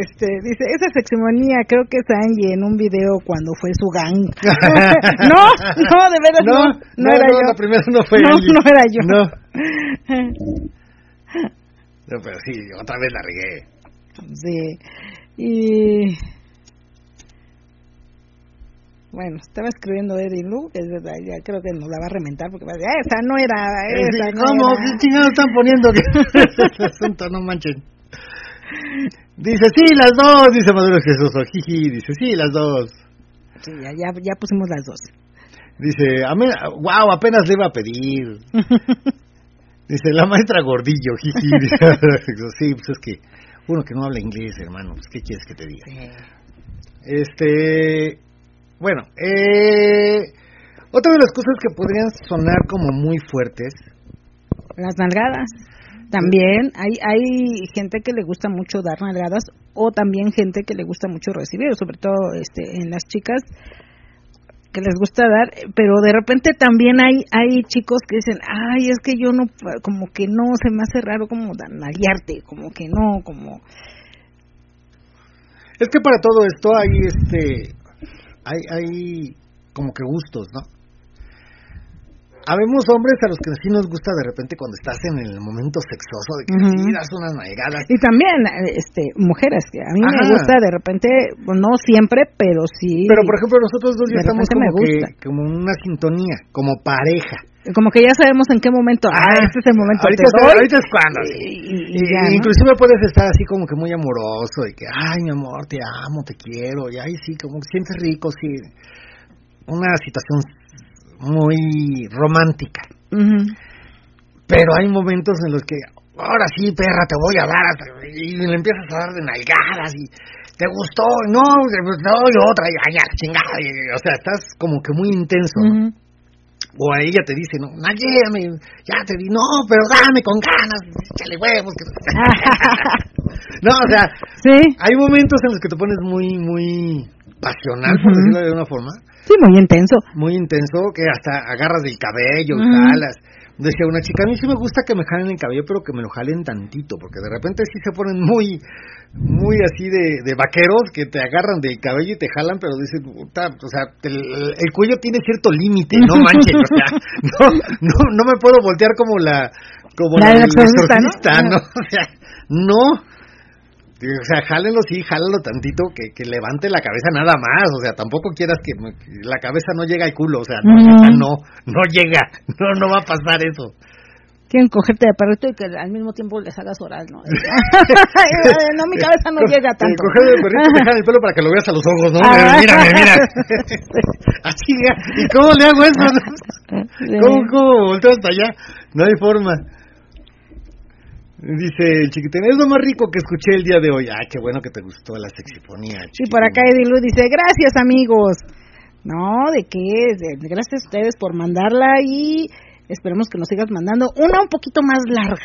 este, dice, esa seximonía creo que es Angie en un video cuando fue su gang. no, no, de verdad no, no, era yo. La primera no fue No, Angie. no era yo. No. No, pero sí, otra vez la regué. Sí. Y bueno, estaba escribiendo Eddie Lu, que es verdad, ya creo que nos la va a reventar porque va a decir, "Ah, esa no era, esa no ¿Cómo? era". ¿Qué chingados están poniendo? que asunto, no manchen. Dice, sí, las dos, dice Maduro Jesús Ojiji, dice, sí, las dos. Sí, ya, ya, ya pusimos las dos. Dice, wow, apenas le iba a pedir. Dice, la maestra Gordillo, jiji. Dice, sí, pues es que uno que no habla inglés, hermano, pues ¿qué quieres que te diga? Este, bueno, eh, otra de las cosas que podrían sonar como muy fuertes, Las nalgadas. También hay hay gente que le gusta mucho dar nalgadas o también gente que le gusta mucho recibir, sobre todo este en las chicas que les gusta dar, pero de repente también hay hay chicos que dicen, "Ay, es que yo no como que no se me hace raro como nalguearte, como que no, como es que para todo esto hay este, hay, hay como que gustos, ¿no? Habemos hombres a los que sí nos gusta de repente cuando estás en el momento sexoso de que Ujú. sí das unas nalgadas. y también este mujeres que a mí me Ajá. gusta de repente, no siempre, pero sí Pero por ejemplo nosotros dos ya estamos repente me como que gusta. como una sintonía, como pareja. Como que ya sabemos en qué momento, ah, Ah, este es el momento ahorita, te es- ahorita es cuando. sí. y, y- y Y- ya, ¿no? Inclusive puedes estar así como que muy amoroso y que, ay, mi amor, te amo, te quiero, y ay, sí, como que sientes rico, sí. Una situación muy romántica. Pero hay momentos en los que, ahora sí, perra, te voy a dar, y le empiezas a dar de nalgadas y te gustó, no, pues no, y otra, y ay, ya, chingada, o sea, estás como que muy intenso. ¿no? O a ella te dice, no, nalguéame, ya te di, no, pero dame con ganas, échale huevos. que- no, o sea, Sí, hay momentos en los que te pones muy, muy pasional, por decirlo de alguna forma, sí, muy intenso. muy intenso, que hasta agarras del cabello, Ujú. jalas. Decía una chica, a mí sí me gusta que me jalen el cabello, pero que me lo jalen tantito, porque de repente sí se ponen muy, muy así de, de vaqueros, que te agarran del cabello y te jalan, pero dices, puta, o sea, el, el cuello tiene cierto límite, no manches, o sea, no, no, no me puedo voltear como la, como La la, del exorcista, ¿no? ¿no? O sea, no. O sea, jálenlo, sí, jálalo tantito, que, que levante la cabeza nada más. O sea, tampoco quieras que, la cabeza no llega al culo. O sea, no, no, no llega. No, no va a pasar eso. Quieren cogerte de perrito y que al mismo tiempo les hagas oral, ¿no? no, mi cabeza no llega Te tanto. coger el perrito, te jalan el pelo para que lo veas a los ojos, ¿no? Mírame, mira. Así, ¿y cómo le hago eso? ¿Cómo, cómo volteo hasta allá? No hay forma. Dice el chiquitín, es lo más rico que escuché el día de hoy. Ay, qué bueno que te gustó la sexifonía. Sí, por acá Edilu dice, gracias amigos. No, ¿de qué? De- gracias a ustedes por mandarla y esperemos que nos sigas mandando una un poquito más larga.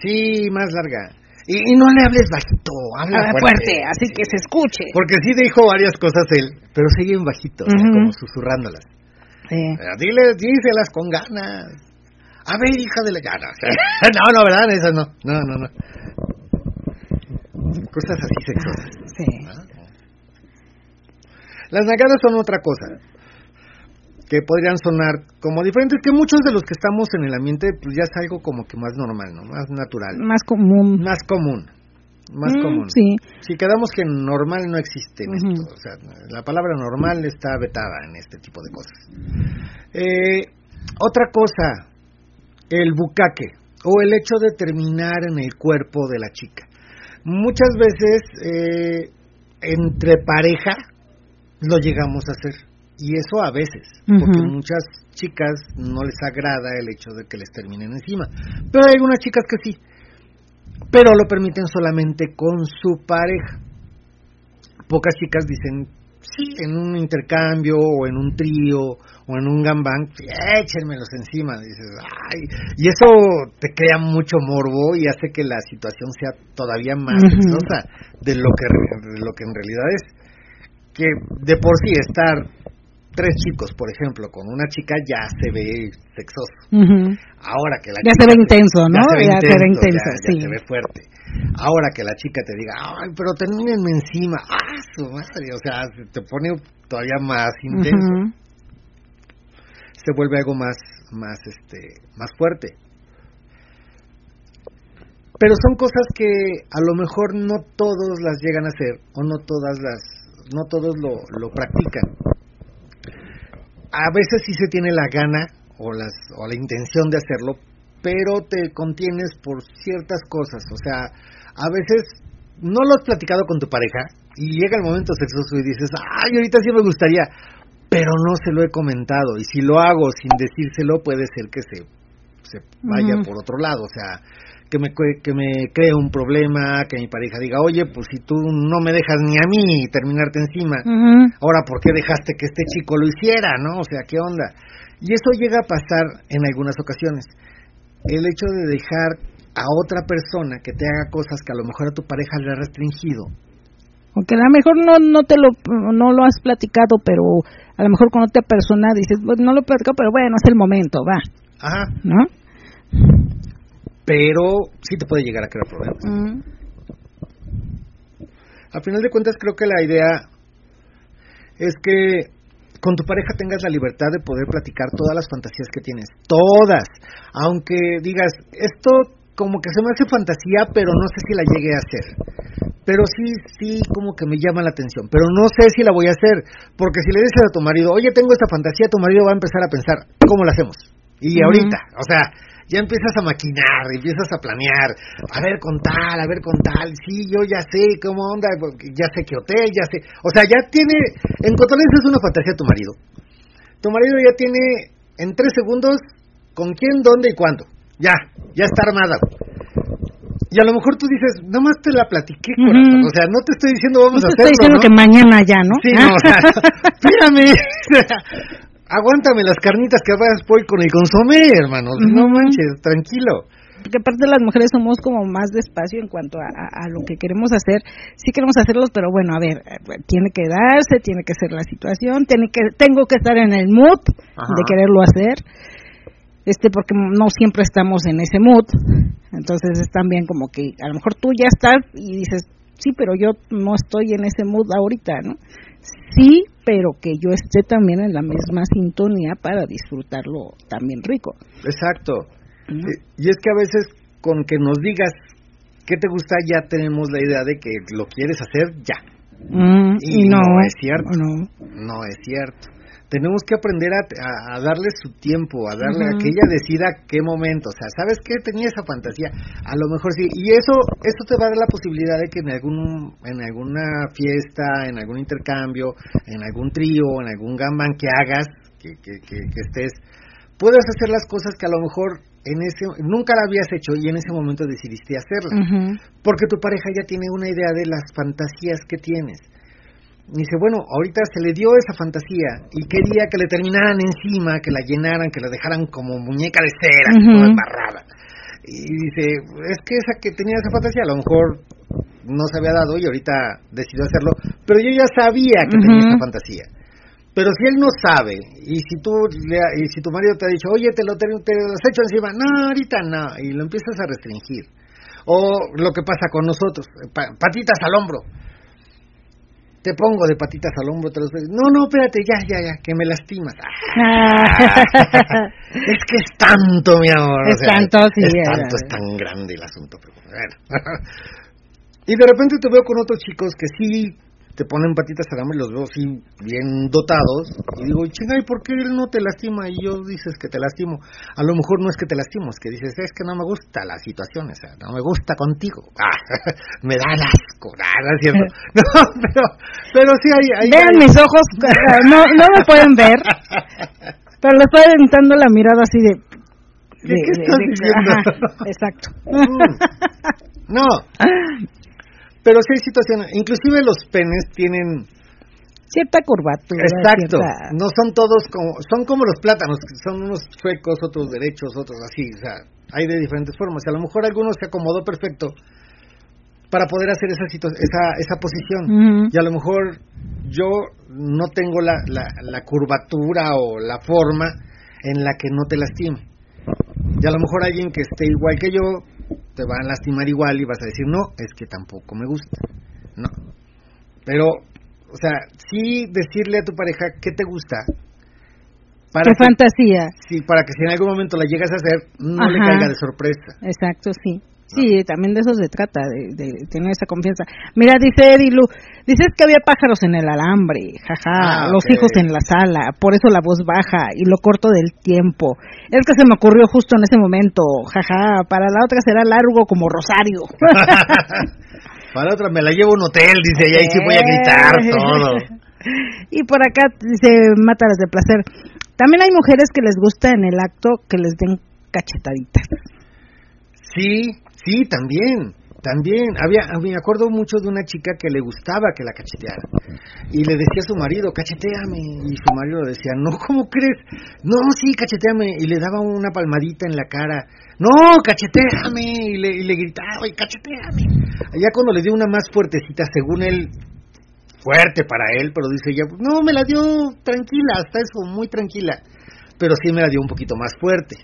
Sí, más larga. Y, y no le hables bajito, habla Ah, fuerte. fuerte, así que se escuche. Porque sí dijo varias cosas él, pero siguen bajito, o sea, Ujú. como susurrándolas. Sí. Eh, Dile, díselas con ganas. A ver, hija de la gana. no, no, ¿verdad? Esas no. No, no, no. Cosas así sexosas. Sí. Las nagadas son otra cosa. Que podrían sonar como diferentes, que muchos de los que estamos en el ambiente, pues ya es algo como que más normal, ¿no? Más natural. Más común. Más común. Más Mm, común. Sí. Si quedamos que normal no existe en esto, o sea, la palabra normal está vetada en este tipo de cosas. Eh, otra cosa, el bucaque o el hecho de terminar en el cuerpo de la chica. Muchas veces eh, entre pareja lo llegamos a hacer y eso a veces, porque muchas chicas no les agrada el hecho de que les terminen encima, pero hay algunas chicas que sí pero lo permiten solamente con su pareja. Pocas chicas dicen, sí, en un intercambio o en un trío o en un gambang, sí, échenmelos encima. Dices, ay, y eso te crea mucho morbo y hace que la situación sea todavía más sexosa de lo que de lo que en realidad es. Que de por sí estar tres chicos, por ejemplo, con una chica ya se ve sexoso. Ahora que la Ya chica se ve te- intenso, ¿no? Ya se ve Ya se ve intenso, ya- ya sí. se ve fuerte. Ahora que la chica te diga, ay, pero termínenme encima, ah, su madre, o sea, se te pone todavía más intenso. Se vuelve algo más, más, este, más fuerte. Pero son cosas que a lo mejor no todos las llegan a hacer o no todas las, no todos lo, lo practican. A veces sí se tiene la gana o las o la intención de hacerlo, pero te contienes por ciertas cosas, o sea, a veces no lo has platicado con tu pareja y llega el momento sexoso y dices, ay, ahorita sí me gustaría, pero no se lo he comentado y si lo hago sin decírselo puede ser que se, se vaya por otro lado, o sea, que me, que me cree un problema, que mi pareja diga, oye, pues si tú no me dejas ni a mí terminarte encima, Ujú. ahora ¿por qué dejaste que este chico lo hiciera, no? O sea, ¿qué onda? Y eso llega a pasar en algunas ocasiones. El hecho de dejar a otra persona que te haga cosas que a lo mejor a tu pareja le ha restringido. Porque a lo mejor no, no te lo, no lo has platicado, pero a lo mejor con otra persona dices, pues no lo he platicado, pero bueno, es el momento, va, Ajá. ¿no? Pero sí te puede llegar a crear problemas. Mm. Al final de cuentas creo que la idea es que con tu pareja tengas la libertad de poder platicar todas las fantasías que tienes, todas, aunque digas, esto como que se me hace fantasía, pero no sé si la llegue a hacer. Pero sí, sí, como que me llama la atención, pero no sé si la voy a hacer, porque si le dices a tu marido, oye, tengo esta fantasía, tu marido va a empezar a pensar, ¿cómo la hacemos? Y ahorita, o sea, ya empiezas a maquinar, empiezas a planear, a ver con tal, a ver con tal, sí, yo ya sé cómo onda, ya sé qué hotel, ya sé, o sea, ya tiene, en le dices una fantasía tu marido, tu marido ya tiene en tres segundos con quién, dónde y cuándo, ya, ya está armada. Y a lo mejor tú dices, nada más te la platiqué, corazón, o sea, no te estoy diciendo vamos No a te estoy hacerlo, diciendo ¿no? que mañana ya, ¿no? Sí, no, o sea, espérame. Aguántame las carnitas que vas voy con el consomé, hermano. No manches, tranquilo. porque aparte las mujeres somos como más despacio en cuanto a, lo que queremos hacer. Sí queremos hacerlos, pero bueno, a ver, tiene que darse, tiene que ser la situación, tiene que, tengo que estar en el mood de quererlo hacer, este, porque no siempre estamos en ese mood. Entonces es también como que a lo mejor tú ya estás y dices, sí, pero yo no estoy en ese mood ahorita, ¿no? Sí, pero que yo esté también en la misma sintonía para disfrutarlo también rico. Exacto. Y es que a veces con que nos digas qué te gusta ya tenemos la idea de que lo quieres hacer ya. Mm, y, no, es cierto. No. es cierto. Tenemos que aprender a, darle su tiempo, a darle a que ella decida qué momento. O sea, ¿sabes qué? Tenía esa fantasía. A lo mejor sí. Y eso eso te va a dar la posibilidad de que en algún en alguna fiesta, en algún intercambio, en algún trío, en algún gambán que hagas, que, que, que, que estés, puedas hacer las cosas que a lo mejor en ese nunca la habías hecho y en ese momento decidiste hacerla porque tu pareja ya tiene una idea de las fantasías que tienes dice bueno ahorita se le dio esa fantasía y quería que le terminaran encima que la llenaran que la dejaran como muñeca de cera toda embarrada y dice es que esa que tenía esa fantasía a lo mejor no se había dado y ahorita decidió hacerlo pero yo ya sabía que tenía esa fantasía pero si él no sabe, y si tú y si tu marido te ha dicho, oye, te lo, te, te lo has hecho encima, no, ahorita no, y lo empiezas a restringir. O lo que pasa con nosotros, patitas al hombro. Te pongo de patitas al hombro, te los No, no, espérate, ya, ya, ya, que me lastimas. es que es tanto, mi amor. Es tanto, sí. Es tanto, es tan grande el asunto. Pero y de repente te veo con otros chicos que sí te ponen patitas a y los veo así bien dotados y digo, chinga, ¿y por qué él no te lastima? Y yo dices que te lastimo. A lo mejor no es que te lastimo, es que dices, es que no me gusta la situación, o sea, no me gusta contigo. Ah, me da asco, ah, no es cierto. No, pero, pero sí hay... hay Vean mis ojos, no, no me pueden ver, pero le estoy aventando la mirada así de... ¿Qué, estás diciendo? exacto. Mm. No, pero sí hay situaciones, inclusive los penes tienen cierta curvatura. Exacto, no son todos como, son como los plátanos, son unos suecos, otros derechos, otros así, o sea, hay de diferentes formas. Y a lo mejor algunos se acomodó perfecto para poder hacer esa esa, esa posición. Y a lo mejor yo no tengo la, la, la curvatura o la forma en la que no te lastime. Y a lo mejor alguien que esté igual que yo te va a lastimar igual y vas a decir, no, es que tampoco me gusta. No. Pero, o sea, sí decirle a tu pareja qué te gusta. Para ¿Qué fantasía? Sí, para que si en algún momento la llegas a hacer, no le caiga de sorpresa. Exacto, sí. Sí, también de eso se trata, de, tener esa confianza. Mira, dice Edilu, dices que había pájaros en el alambre, jaja, ah, los hijos en la sala, por eso la voz baja y lo corto del tiempo. Es que se me ocurrió justo en ese momento, jaja, para la otra será largo como Rosario. para la otra me la llevo a un hotel, dice, y ahí sí voy a gritar todo. y por acá dice, mátalas de placer. También hay mujeres que les gusta en el acto que les den cachetaditas. Sí, Sí, también, también. Había, me acuerdo mucho de una chica que le gustaba que la cacheteara. Y le decía a su marido, cacheteame. Y su marido le decía, no, ¿cómo crees? No, sí, cacheteame. Y le daba una palmadita en la cara. No, cacheteame. Y le, y le gritaba, y cacheteame. Ya cuando le dio una más fuertecita, según él, fuerte para él, pero dice ella, no, me la dio tranquila, hasta eso, muy tranquila. Pero sí me la dio un poquito más fuerte.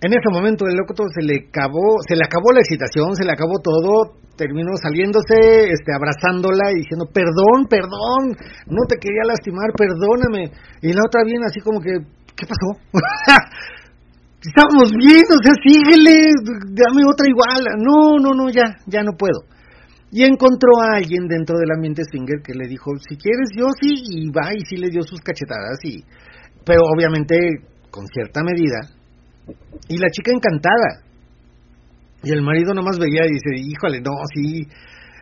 En ese momento el loco se le acabó, se le acabó la excitación, se le acabó todo, terminó saliéndose, este, abrazándola y diciendo, perdón, perdón, no te quería lastimar, perdóname. Y la otra viene así como que, ¿qué pasó? Estamos bien, o sea, síguele, dame otra igual. No, no, no, ya, ya no puedo. Y encontró a alguien dentro del ambiente swinger que le dijo, si quieres, yo sí, y va, y sí le dio sus cachetadas, y, pero obviamente con cierta medida, y la chica encantada. Y el marido nomás veía y dice, híjole, no, sí.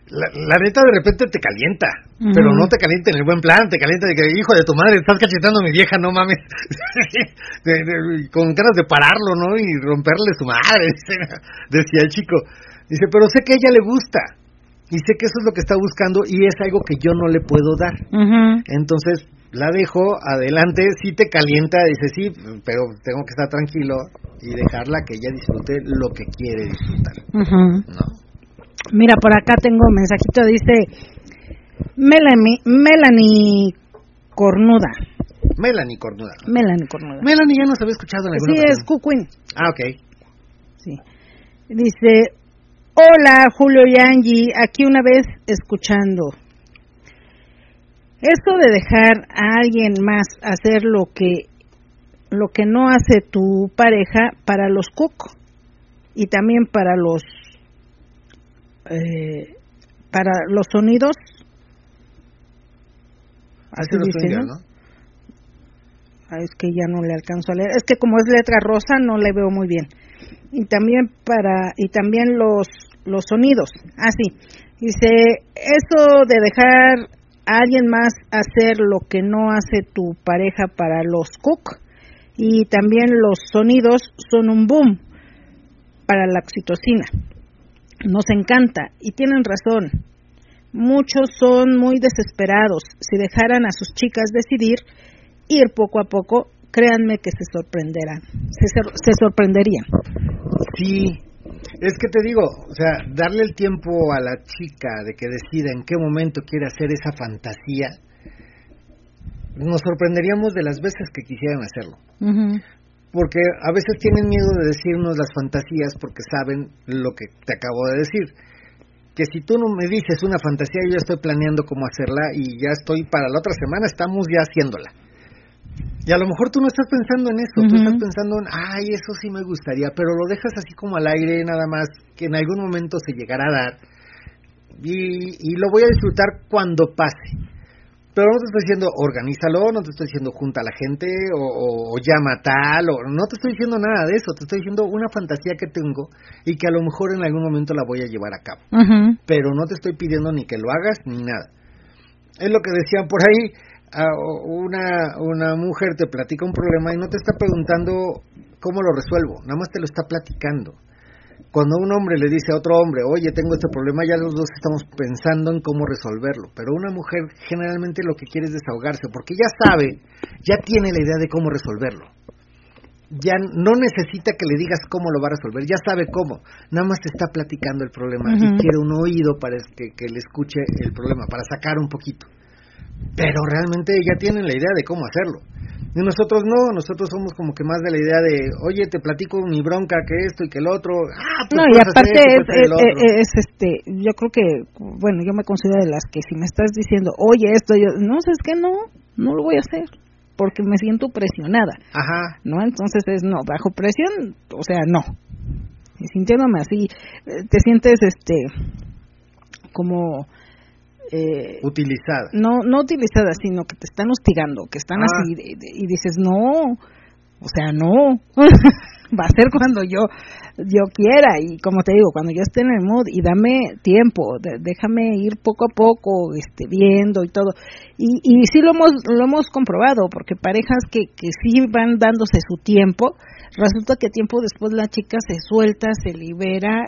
La, neta de repente te calienta, pero no te calienta en el buen plan, te calienta de que, hijo de tu madre, estás cachetando a mi vieja, no mames. con ganas de pararlo, ¿no? Y romperle su madre, decía el chico. Dice, pero sé que a ella le gusta y sé que eso es lo que está buscando y es algo que yo no le puedo dar. Entonces, la dejo, adelante, si te calienta, dice sí, pero tengo que estar tranquilo y dejarla que ella disfrute lo que quiere disfrutar. Mira, por acá tengo un mensajito, dice Melanie, Melanie Cornuda. Melanie Cornuda. Melanie Cornuda. Melanie ya nos había escuchado en alguna Sí, es Cucuín. Ah, ok. Sí. Dice, hola Julio y Angie, aquí una vez escuchando. Esto de dejar a alguien más hacer lo que lo que no hace tu pareja para los cook y también para los eh, para los sonidos Así dice, ¿no? es que ya no le alcanzo a leer. Es que como es letra rosa no le veo muy bien. Y también para y también los los sonidos. Así. Ah, dice, eso de dejar alguien más hacer lo que no hace tu pareja para los cook y también los sonidos son un boom para la oxitocina. Nos encanta y tienen razón. Muchos son muy desesperados. Si dejaran a sus chicas decidir, ir poco a poco, créanme que se sorprenderán, se, se sorprenderían. Sí, es que te digo, o sea, darle el tiempo a la chica de que decida en qué momento quiere hacer esa fantasía, nos sorprenderíamos de las veces que quisieran hacerlo. Porque a veces tienen miedo de decirnos las fantasías porque saben lo que te acabo de decir que si tú no me dices una fantasía, yo ya estoy planeando cómo hacerla y ya estoy para la otra semana, estamos ya haciéndola. Y a lo mejor tú no estás pensando en eso, tú estás pensando en, ay, eso sí me gustaría, pero lo dejas así como al aire, nada más, que en algún momento se llegará a dar. Y, y lo voy a disfrutar cuando pase. Pero no te estoy diciendo organízalo, no te estoy diciendo junta a la gente o, llama tal, o no te estoy diciendo nada de eso, te estoy diciendo una fantasía que tengo y que a lo mejor en algún momento la voy a llevar a cabo. Pero no te estoy pidiendo ni que lo hagas ni nada. Es lo que decían por ahí, una, una mujer te platica un problema y no te está preguntando cómo lo resuelvo, nada más te lo está platicando cuando un hombre le dice a otro hombre, oye, tengo este problema, ya los dos estamos pensando en cómo resolverlo. Pero una mujer generalmente lo que quiere es desahogarse, porque ya sabe, ya tiene la idea de cómo resolverlo. Ya no necesita que le digas cómo lo va a resolver, ya sabe cómo. Nada más te está platicando el problema y quiere un oído para que, que le escuche el problema, para sacar un poquito. Pero realmente ya tienen la idea de cómo hacerlo y nosotros no, nosotros somos como que más de la idea de, oye, te platico mi bronca, que esto y que el otro. Ah, pues no, y aparte es, este, yo creo que, bueno, yo me considero de las que si me estás diciendo, oye, esto, yo, no, es que no, no lo voy a hacer porque me siento presionada. Ajá. ¿No? Entonces es no, bajo presión, o sea, no. Y sintiéndome así, eh, te sientes este como eh, utilizada. No, no utilizada, sino que te están hostigando, que están ah. así y dices, no, o sea, no, va a ser cuando yo yo quiera y como te digo, cuando yo esté en el mood y dame tiempo, déjame ir poco a poco, este, viendo y todo. Y, y sí lo hemos, lo hemos comprobado, porque parejas que, que sí van dándose su tiempo, resulta que tiempo después la chica se suelta, se libera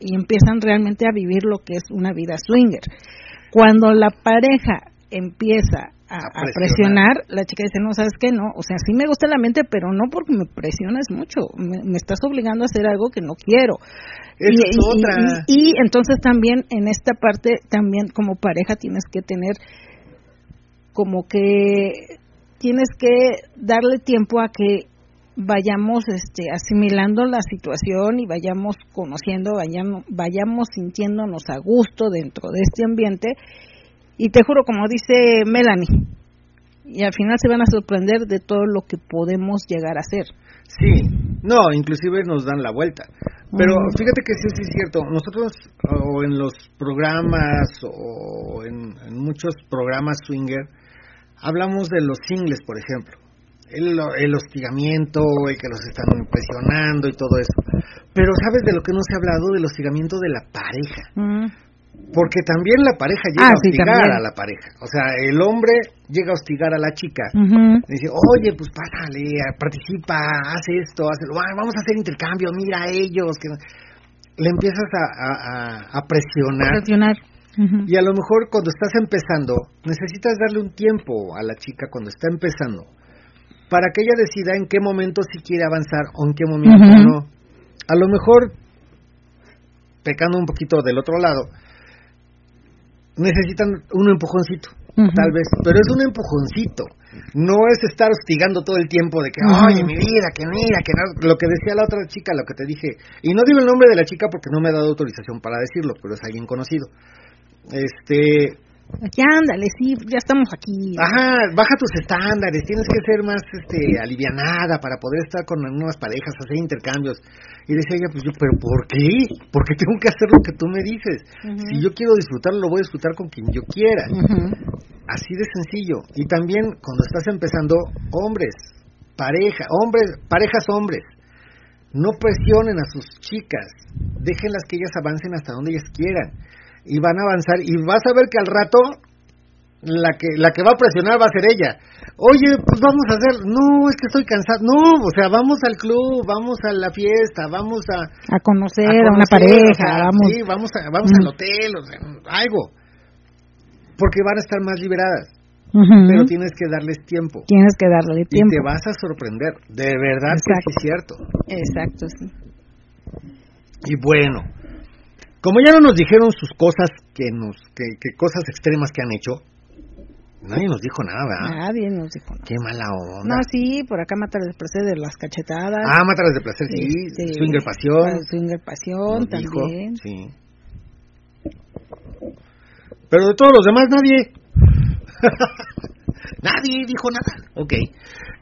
y empiezan realmente a vivir lo que es una vida swinger. Cuando la pareja empieza a, presionar. la chica dice, no, ¿sabes qué? No, o sea, sí me gusta la mente, pero no porque me presionas mucho, me, estás obligando a hacer algo que no quiero. y, otra. Y, entonces también en esta parte, también como pareja tienes que tener como que tienes que darle tiempo a que vayamos este asimilando la situación y vayamos conociendo, vayamos, vayamos sintiéndonos a gusto dentro de este ambiente y te juro como dice Melanie y al final se van a sorprender de todo lo que podemos llegar a hacer. Sí, no, inclusive nos dan la vuelta. Pero fíjate que sí, sí es cierto. Nosotros, o en los programas, o en, en muchos programas swinger, hablamos de los singles, por ejemplo el, el, hostigamiento, el que los están presionando y todo eso. Pero ¿sabes de lo que no se ha hablado? Del hostigamiento de la pareja. Mm. Porque también la pareja llega ah, a hostigar a la pareja. O sea, el hombre llega a hostigar a la chica. Dice, oye, pues pásale, participa, haz esto, haz vamos a hacer intercambio, mira a ellos. Que... Le empiezas a, a, a presionar. Y a lo mejor cuando estás empezando, necesitas darle un tiempo a la chica cuando está empezando para que ella decida en qué momento si quiere avanzar o en qué momento no. A lo mejor, pecando un poquito del otro lado, necesitan un empujoncito, tal vez, pero es un empujoncito. No es estar hostigando todo el tiempo de que, oye, mi vida, que mira, que no", lo que decía la otra chica, lo que te dije, y no digo el nombre de la chica porque no me ha dado autorización para decirlo, pero es alguien conocido. Este, Ya ándale, sí, ya estamos aquí. Ajá, baja tus estándares, tienes que ser más este alivianada para poder estar con nuevas parejas, hacer intercambios. Y decía ella, pues yo, pero ¿por qué? ¿Por qué tengo que hacer lo que tú me dices? Ujú. Si yo quiero disfrutarlo, lo voy a disfrutar con quien yo quiera. Ujú. Así de sencillo. Y también cuando estás empezando, hombres, pareja, hombres, parejas hombres, no presionen a sus chicas, déjenlas que ellas avancen hasta donde ellas quieran y van a avanzar y vas a ver que al rato la que la que va a presionar va a ser ella. Oye, pues vamos a hacer, no, es que estoy cansado. No, o sea, vamos al club, vamos a la fiesta, vamos a A conocer a una pareja, o sea, vamos. Sí, vamos, a- vamos Mm. al hotel, o sea, algo. Porque van a estar más liberadas, pero tienes que darles tiempo. Tienes que darle Y tiempo. te vas a sorprender, de verdad que sí es cierto. Exacto, sí. Y bueno, como ya no nos dijeron sus cosas, que nos, que, que cosas extremas que han hecho, nadie nos dijo nada, ¿verdad? Nadie nos dijo nada. Qué mala onda. No, sí, por acá mata el placer de las cachetadas. Ah, Mátalas de placer, sí. Este, Swinger Pasión. Swinger Pasión dijo, también. sí. Pero de todos los demás, nadie. nadie dijo nada. Ok.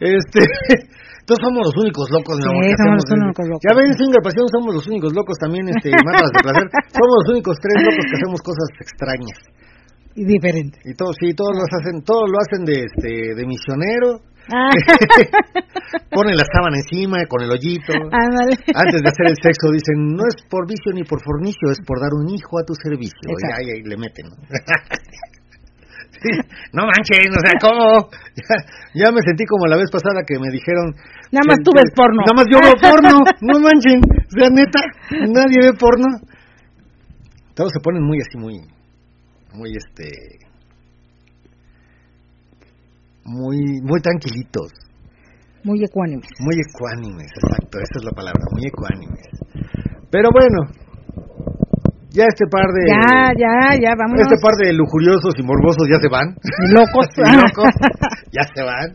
Este. Entonces somos los únicos locos, mi Sí, amor, que somos los únicos locos. Ya ven, Swinger Pasión, somos los únicos locos también, este, Mátalas de placer. Somos los únicos tres locos que hacemos cosas extrañas. Y diferente. Y todos, sí, todos los hacen, todos lo hacen de, este, de misionero. Ah, Ponen la sábana encima con el hoyito. ándale. Antes de hacer el sexo dicen, no es por vicio ni por fornicio, es por dar un hijo a tu servicio. Y ahí, ahí le meten. ¿No? Manchen, o sea, ¿cómo? Ya, ya me sentí como la vez pasada que me dijeron... Nada más que- tú ves porno. Nada más yo veo porno, no manchen. O sea, neta, nadie ve porno. Todos se ponen muy así, muy... Muy este... Muy, muy tranquilitos. Muy ecuánimes. Muy ecuánimes, exacto, esa es la palabra, muy ecuánimes. Pero bueno, ya este par de Ya, ya, ya, vámonos. este par de lujuriosos y morbosos ya se van. Locos. Y locos, ya se van.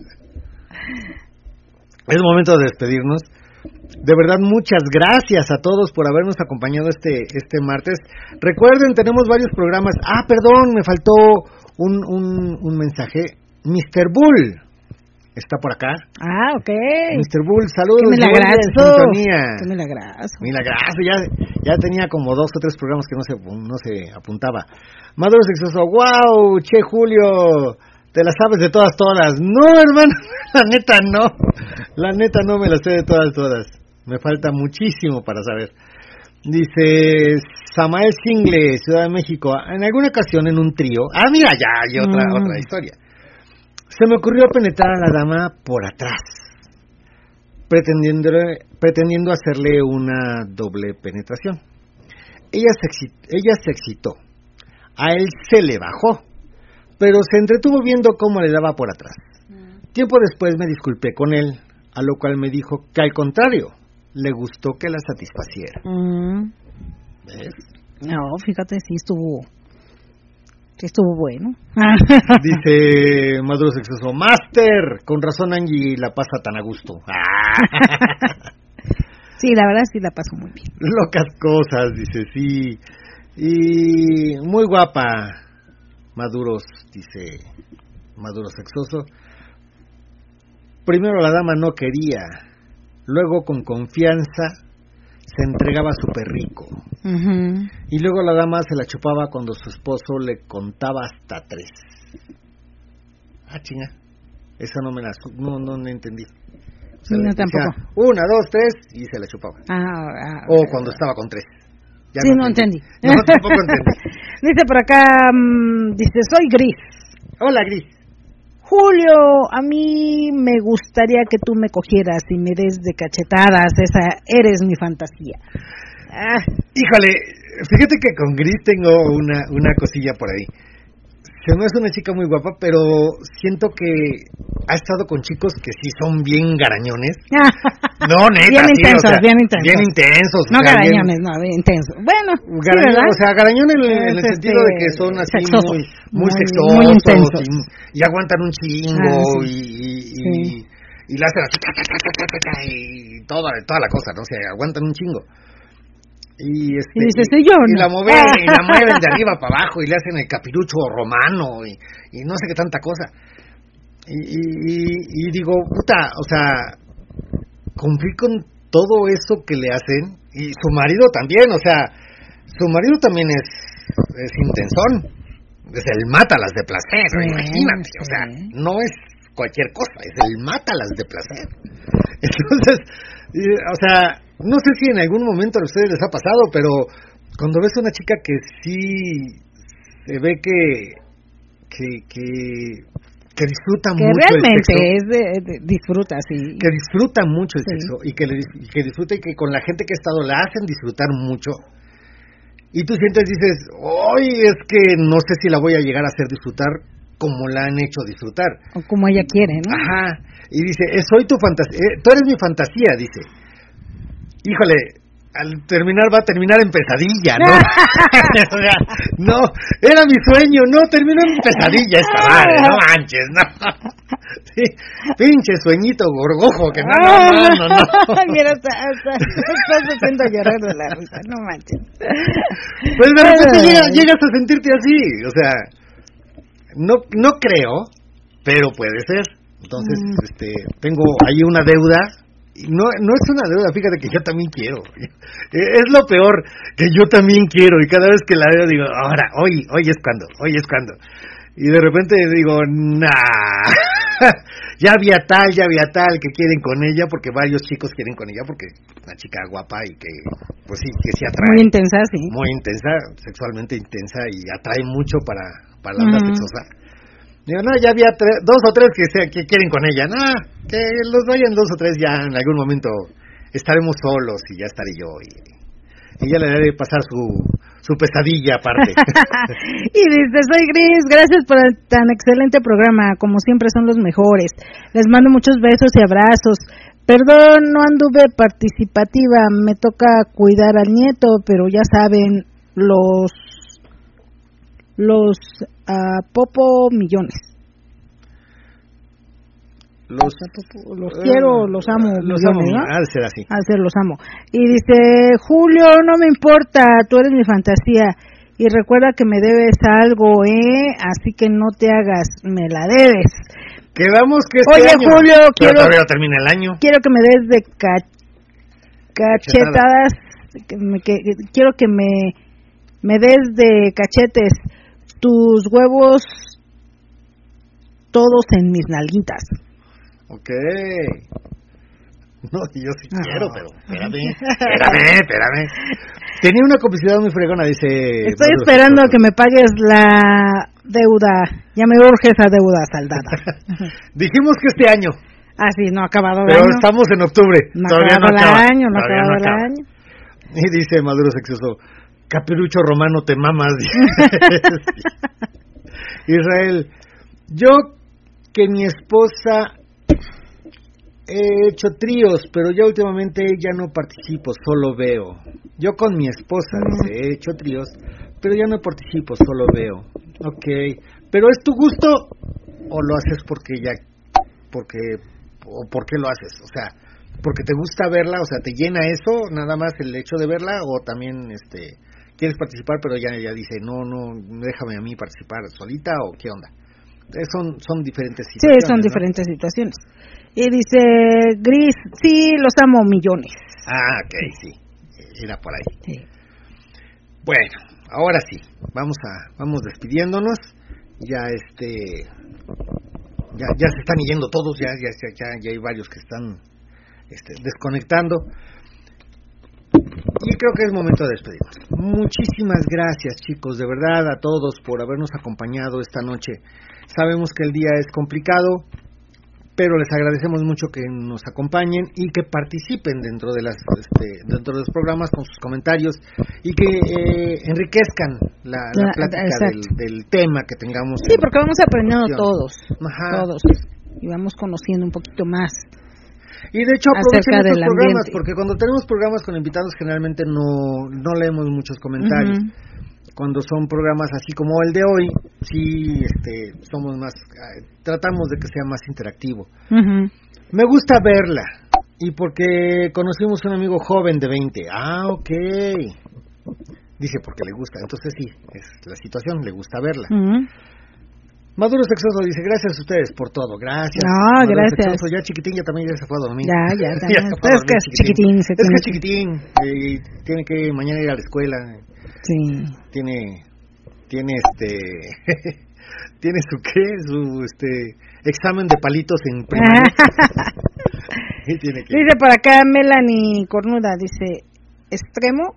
Es momento de despedirnos. De verdad, muchas gracias a todos por habernos acompañado este este martes. Recuerden, tenemos varios programas. Ah, perdón, me faltó un, un, un mensaje. Mr. Bull está por acá. Ah, ok. Mr. Bull, saludos. Qué. Milagrazo, ya, ya tenía como dos o tres programas que no se, no se apuntaba. Maduro Sexoso, wow, che Julio, te la sabes de todas, todas. No, hermano, la neta no. La neta no me la sé de todas, todas. Me falta muchísimo para saber. Dice Samael Single, Ciudad de México, en alguna ocasión en un trío. Ah, mira, ya hay otra, Mm. otra historia. Se me ocurrió penetrar a la dama por atrás, pretendiendo, pretendiendo hacerle una doble penetración. Ella se, exi- ella se excitó, a él se le bajó, pero se entretuvo viendo cómo le daba por atrás. Tiempo después me disculpé con él, a lo cual me dijo que al contrario, le gustó que la satisfaciera. Mm, ¿Ves? no, fíjate, sí estuvo. Estuvo bueno. Dice Maduro Sexoso, Master, con razón Angie la pasa tan a gusto. Sí, la verdad sí la pasó muy bien. Locas cosas, dice, sí. Y muy guapa, Maduros, dice Maduro Sexoso. Primero la dama no quería, luego con confianza se entregaba súper rico. Y luego la dama se la chupaba cuando su esposo le contaba hasta tres. Ah, chinga. Esa no me la... No, no, la entendí. O sea, No, le decía, tampoco. Una, dos, tres, y se la chupaba. Ah, ah, O cuando estaba con tres. Ya sí, no entendí. No, tampoco entendí. Dice por acá, mm, dice, soy gris. Hola, Gris. Julio, a mí me gustaría que tú me cogieras y me des de cachetadas, esa eres mi fantasía. Ah, Híjole, fíjate que con Gris tengo una, una cosilla por ahí. Se me hace una chica muy guapa, pero siento que ha estado con chicos que sí son bien garañones. No, neta, Bien sí, intensos, o sea, bien intensos. Bien intensos. o no sea, bien- garañones, no, bien intensos. Bueno, sí, Garañón, ¿verdad? o sea, garañón en, el- en el sentido de que este, son así sexosos, muy, muy, muy- sexosos muy intensos. y, y aguantan un chingo Ah, sí. y, y, y, Sí. la hacen y toda, toda la cosa, ¿no? O sea, aguantan un chingo. Y, este, Y dices, "Sí, yo y no". la mueven, y la mueven de arriba para abajo y le hacen el capirucho romano y, y no sé qué tanta cosa. Y, y, digo, puta, o sea, cumplir con todo eso que le hacen y su marido también, o sea, su marido también es, es intensón, es el mátalas de placer, Sí, imagínate, o sea, no es cualquier cosa, es el mátalas de placer. Entonces, o sea, no sé si en algún momento a ustedes les ha pasado, pero cuando ves a una chica que sí se ve que que, que, que disfruta que mucho el realmente sexo, es de, de- disfruta, sí. que disfruta mucho el Sí. sexo y que, le, y que disfruta y que con la gente que ha estado la hacen disfrutar mucho. Y tú sientes, dices, hoy es que no sé si la voy a llegar a hacer disfrutar como la han hecho disfrutar. O como ella quiere, ¿no? Ajá. Y dice, eh, soy tu fantasía, tú eres mi fantasía, dice. Híjole, al terminar va a terminar en pesadilla, ¿no? O sea, no, era mi sueño, no, terminó en pesadilla esta madre, no manches, no. Sí, pinche sueñito gorgojo, que no, no, no, no, no. Mira, hasta, hasta, estás haciendo llorar de la risa, no manches. Pues de repente Ay. llega- llegas a sentirte así, o sea, no, no creo, pero puede ser. Entonces, Mm. este, tengo ahí una deuda. No, no es una deuda, fíjate que yo también quiero. Es lo peor, que yo también quiero. Y cada vez que la veo digo, ahora, hoy, hoy es cuando, hoy es cuando. Y de repente digo, nah, ya había tal, ya había tal que quieren con ella, porque varios chicos quieren con ella, porque es una chica guapa y que, pues sí, que sí atrae Muy intensa, sí. muy intensa, sexualmente intensa y atrae mucho para, para la sexosa. Digo, no, ya había dos o tres que, se, que quieren con ella. No, que los vayan dos o tres ya en algún momento estaremos solos y ya estaré yo. Y, y ya le haré pasar su, su pesadilla aparte. y dice, soy Gris, gracias por el tan excelente programa, como siempre son los mejores. Les mando muchos besos y abrazos. Perdón, no anduve participativa, me toca cuidar al nieto, pero ya saben, los los ah, popo millones. los Los quiero, los amo, los millones, amo, ¿no? de ser así. Al ser los amo. Y dice, Julio, no me importa, tú eres mi fantasía. Y recuerda que me debes algo, ¿eh? Así que no te hagas, me la debes. Quedamos que este Oye, año, Julio, pero quiero- todavía termina el año. Quiero que me des de ca- cachetadas, que me- que- que- quiero que me, me des de cachetes tus huevos todos en mis nalguitas. Ok. No, yo sí quiero, pero espérame, espérame, espérame. Tenía una complicidad muy fregona, dice. Estoy esperando Sexoso. que me pagues la deuda. Ya me urge esa deuda saldada. Dijimos que este año, ah, sí, no ha acabado el pero año. estamos en octubre. No ha todavía no acabado acaba. el año, no ha todavía acabado no el año. Y dice Maduro Sexoso, capirucho romano te mamas. Israel, yo que mi esposa he hecho tríos, pero ya últimamente ya no participo, solo veo. Yo con mi esposa, dice, he hecho tríos, pero ya no participo, solo veo. Ok, pero ¿es tu gusto o lo haces porque ya, porque, o por qué lo haces? O sea, porque te gusta verla, o sea, te llena eso, nada más el hecho de verla, o también, este, quieres participar, pero ya, ya dice, no, no, déjame a mí participar solita, o qué onda. Eh, son, son diferentes Sí, situaciones. son ¿no? diferentes situaciones. Y dice, Gris, sí, los amo millones. Ah, ok, sí, era por ahí. Sí. Bueno, ahora sí, vamos a, vamos despidiéndonos. Ya este, ya, ya se están yendo todos, ya, ya, ya, ya, ya hay varios que están este, desconectando. Y creo que es momento de despedirnos. Muchísimas gracias, chicos, de verdad a todos por habernos acompañado esta noche. Sabemos que el día es complicado, pero les agradecemos mucho que nos acompañen y que participen dentro de las este, dentro de los programas con sus comentarios y que eh, enriquezcan la, la La- plática del, del tema que tengamos. Sí, porque vamos aprendiendo todos, Ajá. todos, y vamos conociendo un poquito más. Y de hecho aprovechen estos programas ambiente. porque cuando tenemos programas con invitados generalmente no no leemos muchos comentarios. Cuando son programas así como el de hoy, sí este somos más eh, tratamos de que sea más interactivo. Ujú. Me gusta verla. Y porque conocimos un amigo joven de 20. Ah, ok. Dice porque le gusta. Entonces sí, es la situación, le gusta verla. Ujú. Maduro Sexoso dice, gracias a ustedes por todo. Gracias. No, Maduro gracias. Sexoso, ya chiquitín ya también ya se fue a dormir. Ya, ya, ya. fue Es que es chiquitín, se Es que es chiquitín. eh, tiene que mañana ir a la escuela. Sí. Tiene, tiene este, tiene su qué, su este examen de palitos en primaria. Tiene que Dice por acá Melanie Cornuda, dice, extremo,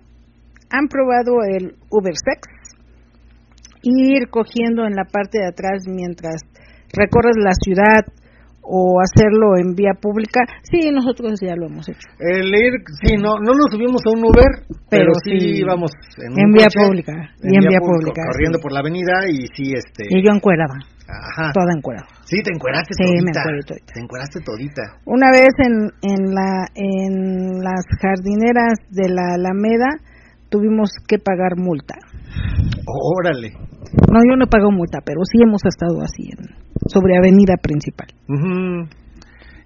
¿han probado el Ubersex? Ir cogiendo en la parte de atrás mientras recorres la ciudad o hacerlo en vía pública. Sí, nosotros ya lo hemos hecho. El ir, sí, no, no nos subimos a un Uber, pero, Pero sí, sí, íbamos en, en un vía coche, pública, y en vía pública, corriendo sí. por la avenida y sí, este, Y yo encueraba, ajá, toda encuerada. sí, te encueraste Sí, me todita, encueré todita. te encueraste todita, Una vez en, en, la, en las jardineras de la Alameda tuvimos que pagar multa. Órale, No, yo no pago multa, pero sí hemos estado así en, sobre avenida principal. Ujú.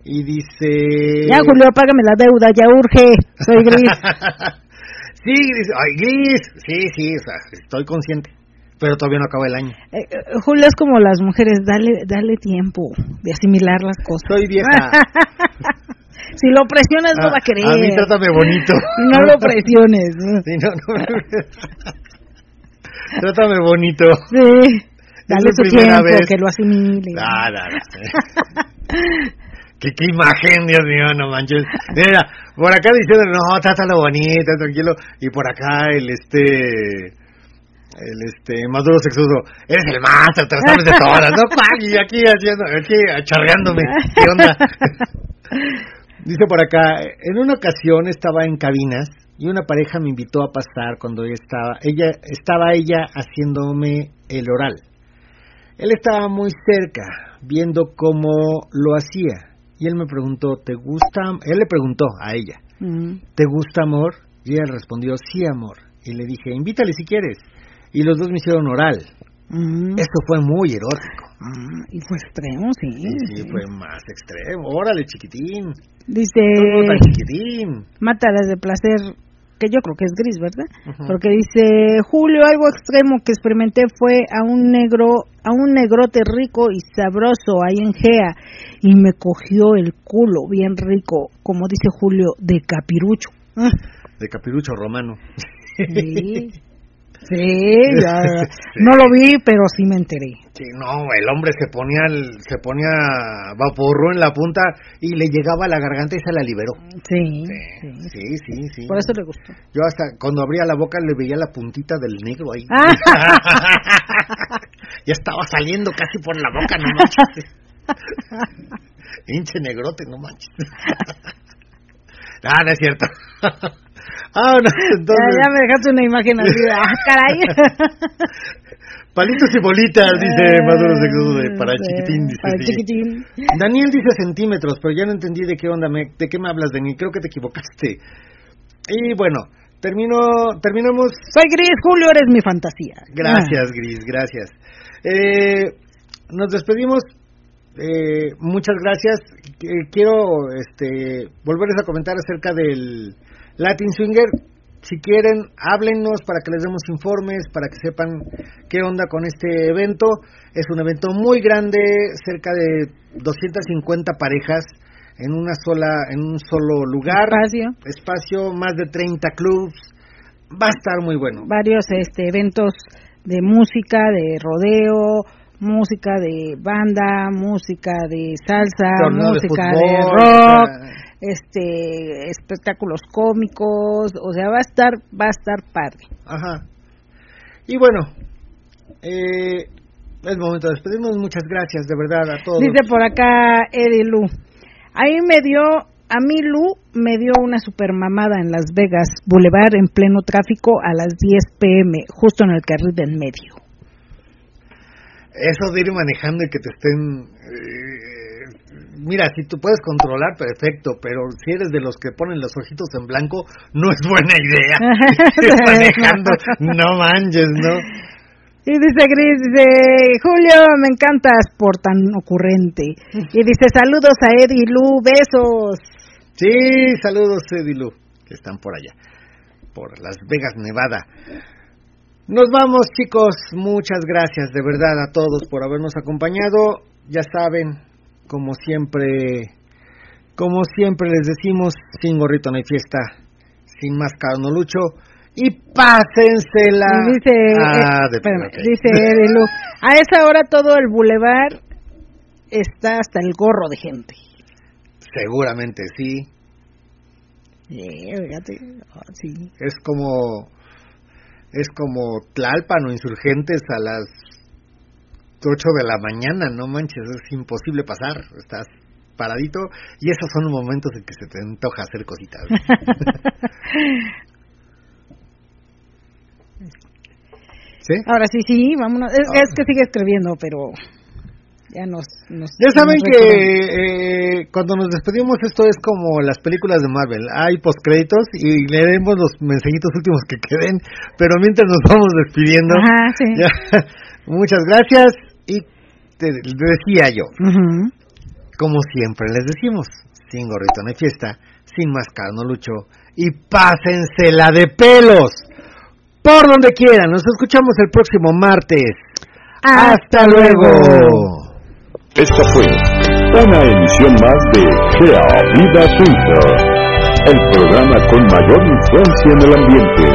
y dice, Ya, Julio, págame la deuda, ya urge. Soy gris. sí, Gris, ay, Gris, sí, sí, o sea, estoy consciente, pero todavía no acaba el año, Eh, eh, Julio es como las mujeres, dale, dale tiempo de asimilar las cosas. soy vieja, si lo presionas no Ah, va a querer. a mí trátame bonito, No lo presiones. Sí, no, no. Trátame bonito. Sí. Dale su tiempo, vez. que lo asimile. Ah, no, no. ¿Qué, qué imagen, Dios mío, no manches. Mira, por acá diciendo, no, trátalo bonito, tranquilo. Y por acá el este. El este. Maduro sexuoso. Eres el lo sabes de todas. No, y aquí haciendo. Aquí acharreándome. ¿Qué onda? Dice por acá, en una ocasión estaba en cabinas y una pareja me invitó a pasar cuando ella estaba, ella estaba ella haciéndome el oral. Él estaba muy cerca, viendo cómo lo hacía, y él me preguntó, ¿te gusta? Él le preguntó a ella, Mm. ¿te gusta amor? Y ella respondió, sí, amor. Y le dije, invítale si quieres. Y los dos me hicieron oral. Mm. Esto fue muy erótico. Ah, y fue extremo, sí. Sí, sí, fue más extremo. Órale, chiquitín. Dice, No, tan chiquitín. Mátalas de placer, que yo creo que es gris, ¿verdad? Porque dice, Julio, algo extremo que experimenté fue a un negro, a un negrote rico y sabroso ahí en Gea, y me cogió el culo bien rico, como dice Julio, de capirucho. Ah, De capirucho romano. Sí, sí, ya, no lo vi, pero sí me enteré. Sí, no, el hombre se ponía el- se ponía vaporru en la punta y le llegaba a la garganta y se la liberó. Sí, Sí, sí, sí, por eso le gustó. Yo hasta cuando abría la boca le veía la puntita del negro ahí. Ah. ya estaba saliendo casi por la boca, no manches. Hinche negrote, no manches. ah, no es cierto. ah, no, entonces, Ya, ya me dejaste una imagen así, ah, caray. Palitos y bolitas, dice Maduro Segundo, de- para chiquitín. Dice, Para sí. chiquitín. Daniel dice centímetros, pero ya no entendí de qué onda, me, de qué me hablas, Daniel. Creo que te equivocaste. Y bueno, termino, terminamos. Soy gris, Julio, eres mi fantasía. Gracias, Gris, gracias. Eh, nos despedimos. Eh, muchas gracias. Eh, quiero este, volverles a comentar acerca del Latin Swinger. Si quieren, háblennos para que les demos informes, para que sepan qué onda con este evento. Es un evento muy grande, cerca de 250 parejas en una sola, en un solo lugar, Espacio. espacio, más de 30 clubs. Va a estar muy bueno. Varios este, eventos de música, de rodeo, música de banda, música de salsa, de música de, rock, o sea, este, espectáculos cómicos, o sea, va a estar, va a estar padre. Ajá. Y bueno, eh, Es momento de despedirnos. Muchas gracias, de verdad, a todos. Dice por acá Eddie Lu. Ahí me dio, a mí Lu me dio una super mamada en Las Vegas, Boulevard en pleno tráfico a las 10 pm, justo en el carril del medio. Eso de ir manejando y que te estén... eh, mira, si tú puedes controlar, perfecto, pero si eres de los que ponen los ojitos en blanco, no es buena idea. Ir manejando, no manches, ¿no? Y dice Gris, dice, Julio, me encantas por tan ocurrente. Y dice, saludos a Eddie Lu, besos. Sí, saludos, Edilu, que están por allá, por Las Vegas, Nevada. Nos vamos, chicos. Muchas gracias, de verdad, a todos por habernos acompañado. Ya saben, como siempre, como siempre les decimos, sin gorrito no hay fiesta, sin máscara no lucho. Y pásensela. Dice, Ah, eh, de- espérame, dice a esa hora todo el bulevar está hasta el gorro de gente. Seguramente sí. Sí, fíjate, ah, sí. Es como es como Tlalpan o Insurgentes a las 8 de la mañana, no manches, es imposible pasar, estás paradito y esos son los momentos en que se te antoja hacer cositas. ¿Sí? Ahora sí, sí, vámonos. Es, es que sigue escribiendo, pero ya nos... nos Ya saben nos que eh, cuando nos despedimos esto es como las películas de Marvel, hay postcréditos y leeremos los mensajitos últimos que queden, pero mientras nos vamos despidiendo, Ajá, sí. ya, muchas gracias y te decía yo, como siempre les decimos, sin gorrito no hay fiesta, sin máscara no lucho y pásensela de pelos por donde quieran. Nos escuchamos el próximo martes. Hasta luego. Esta fue una emisión más de Gea Vida Swinger, el programa con mayor influencia en el ambiente.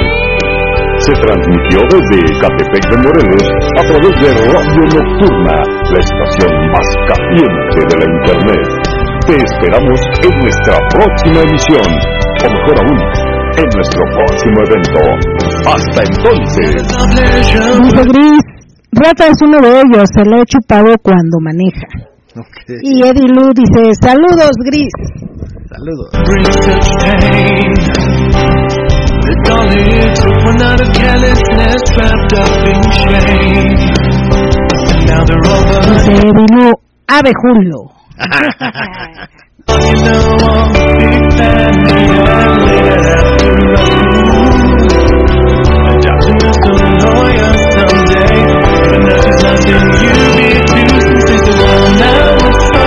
Se transmitió desde Catepec de Morelos a través de Radio Nocturna, la estación más caliente de la Internet. Te esperamos en nuestra próxima emisión, o mejor aún, en nuestro próximo evento. Hasta entonces. Rata es uno de ellos, se lo he chupado cuando maneja. Y Eddie Lu dice, saludos Gris. Saludos. Dice Eddie Lu, abejulo. But nothing's lost in you, be abused, and since the world now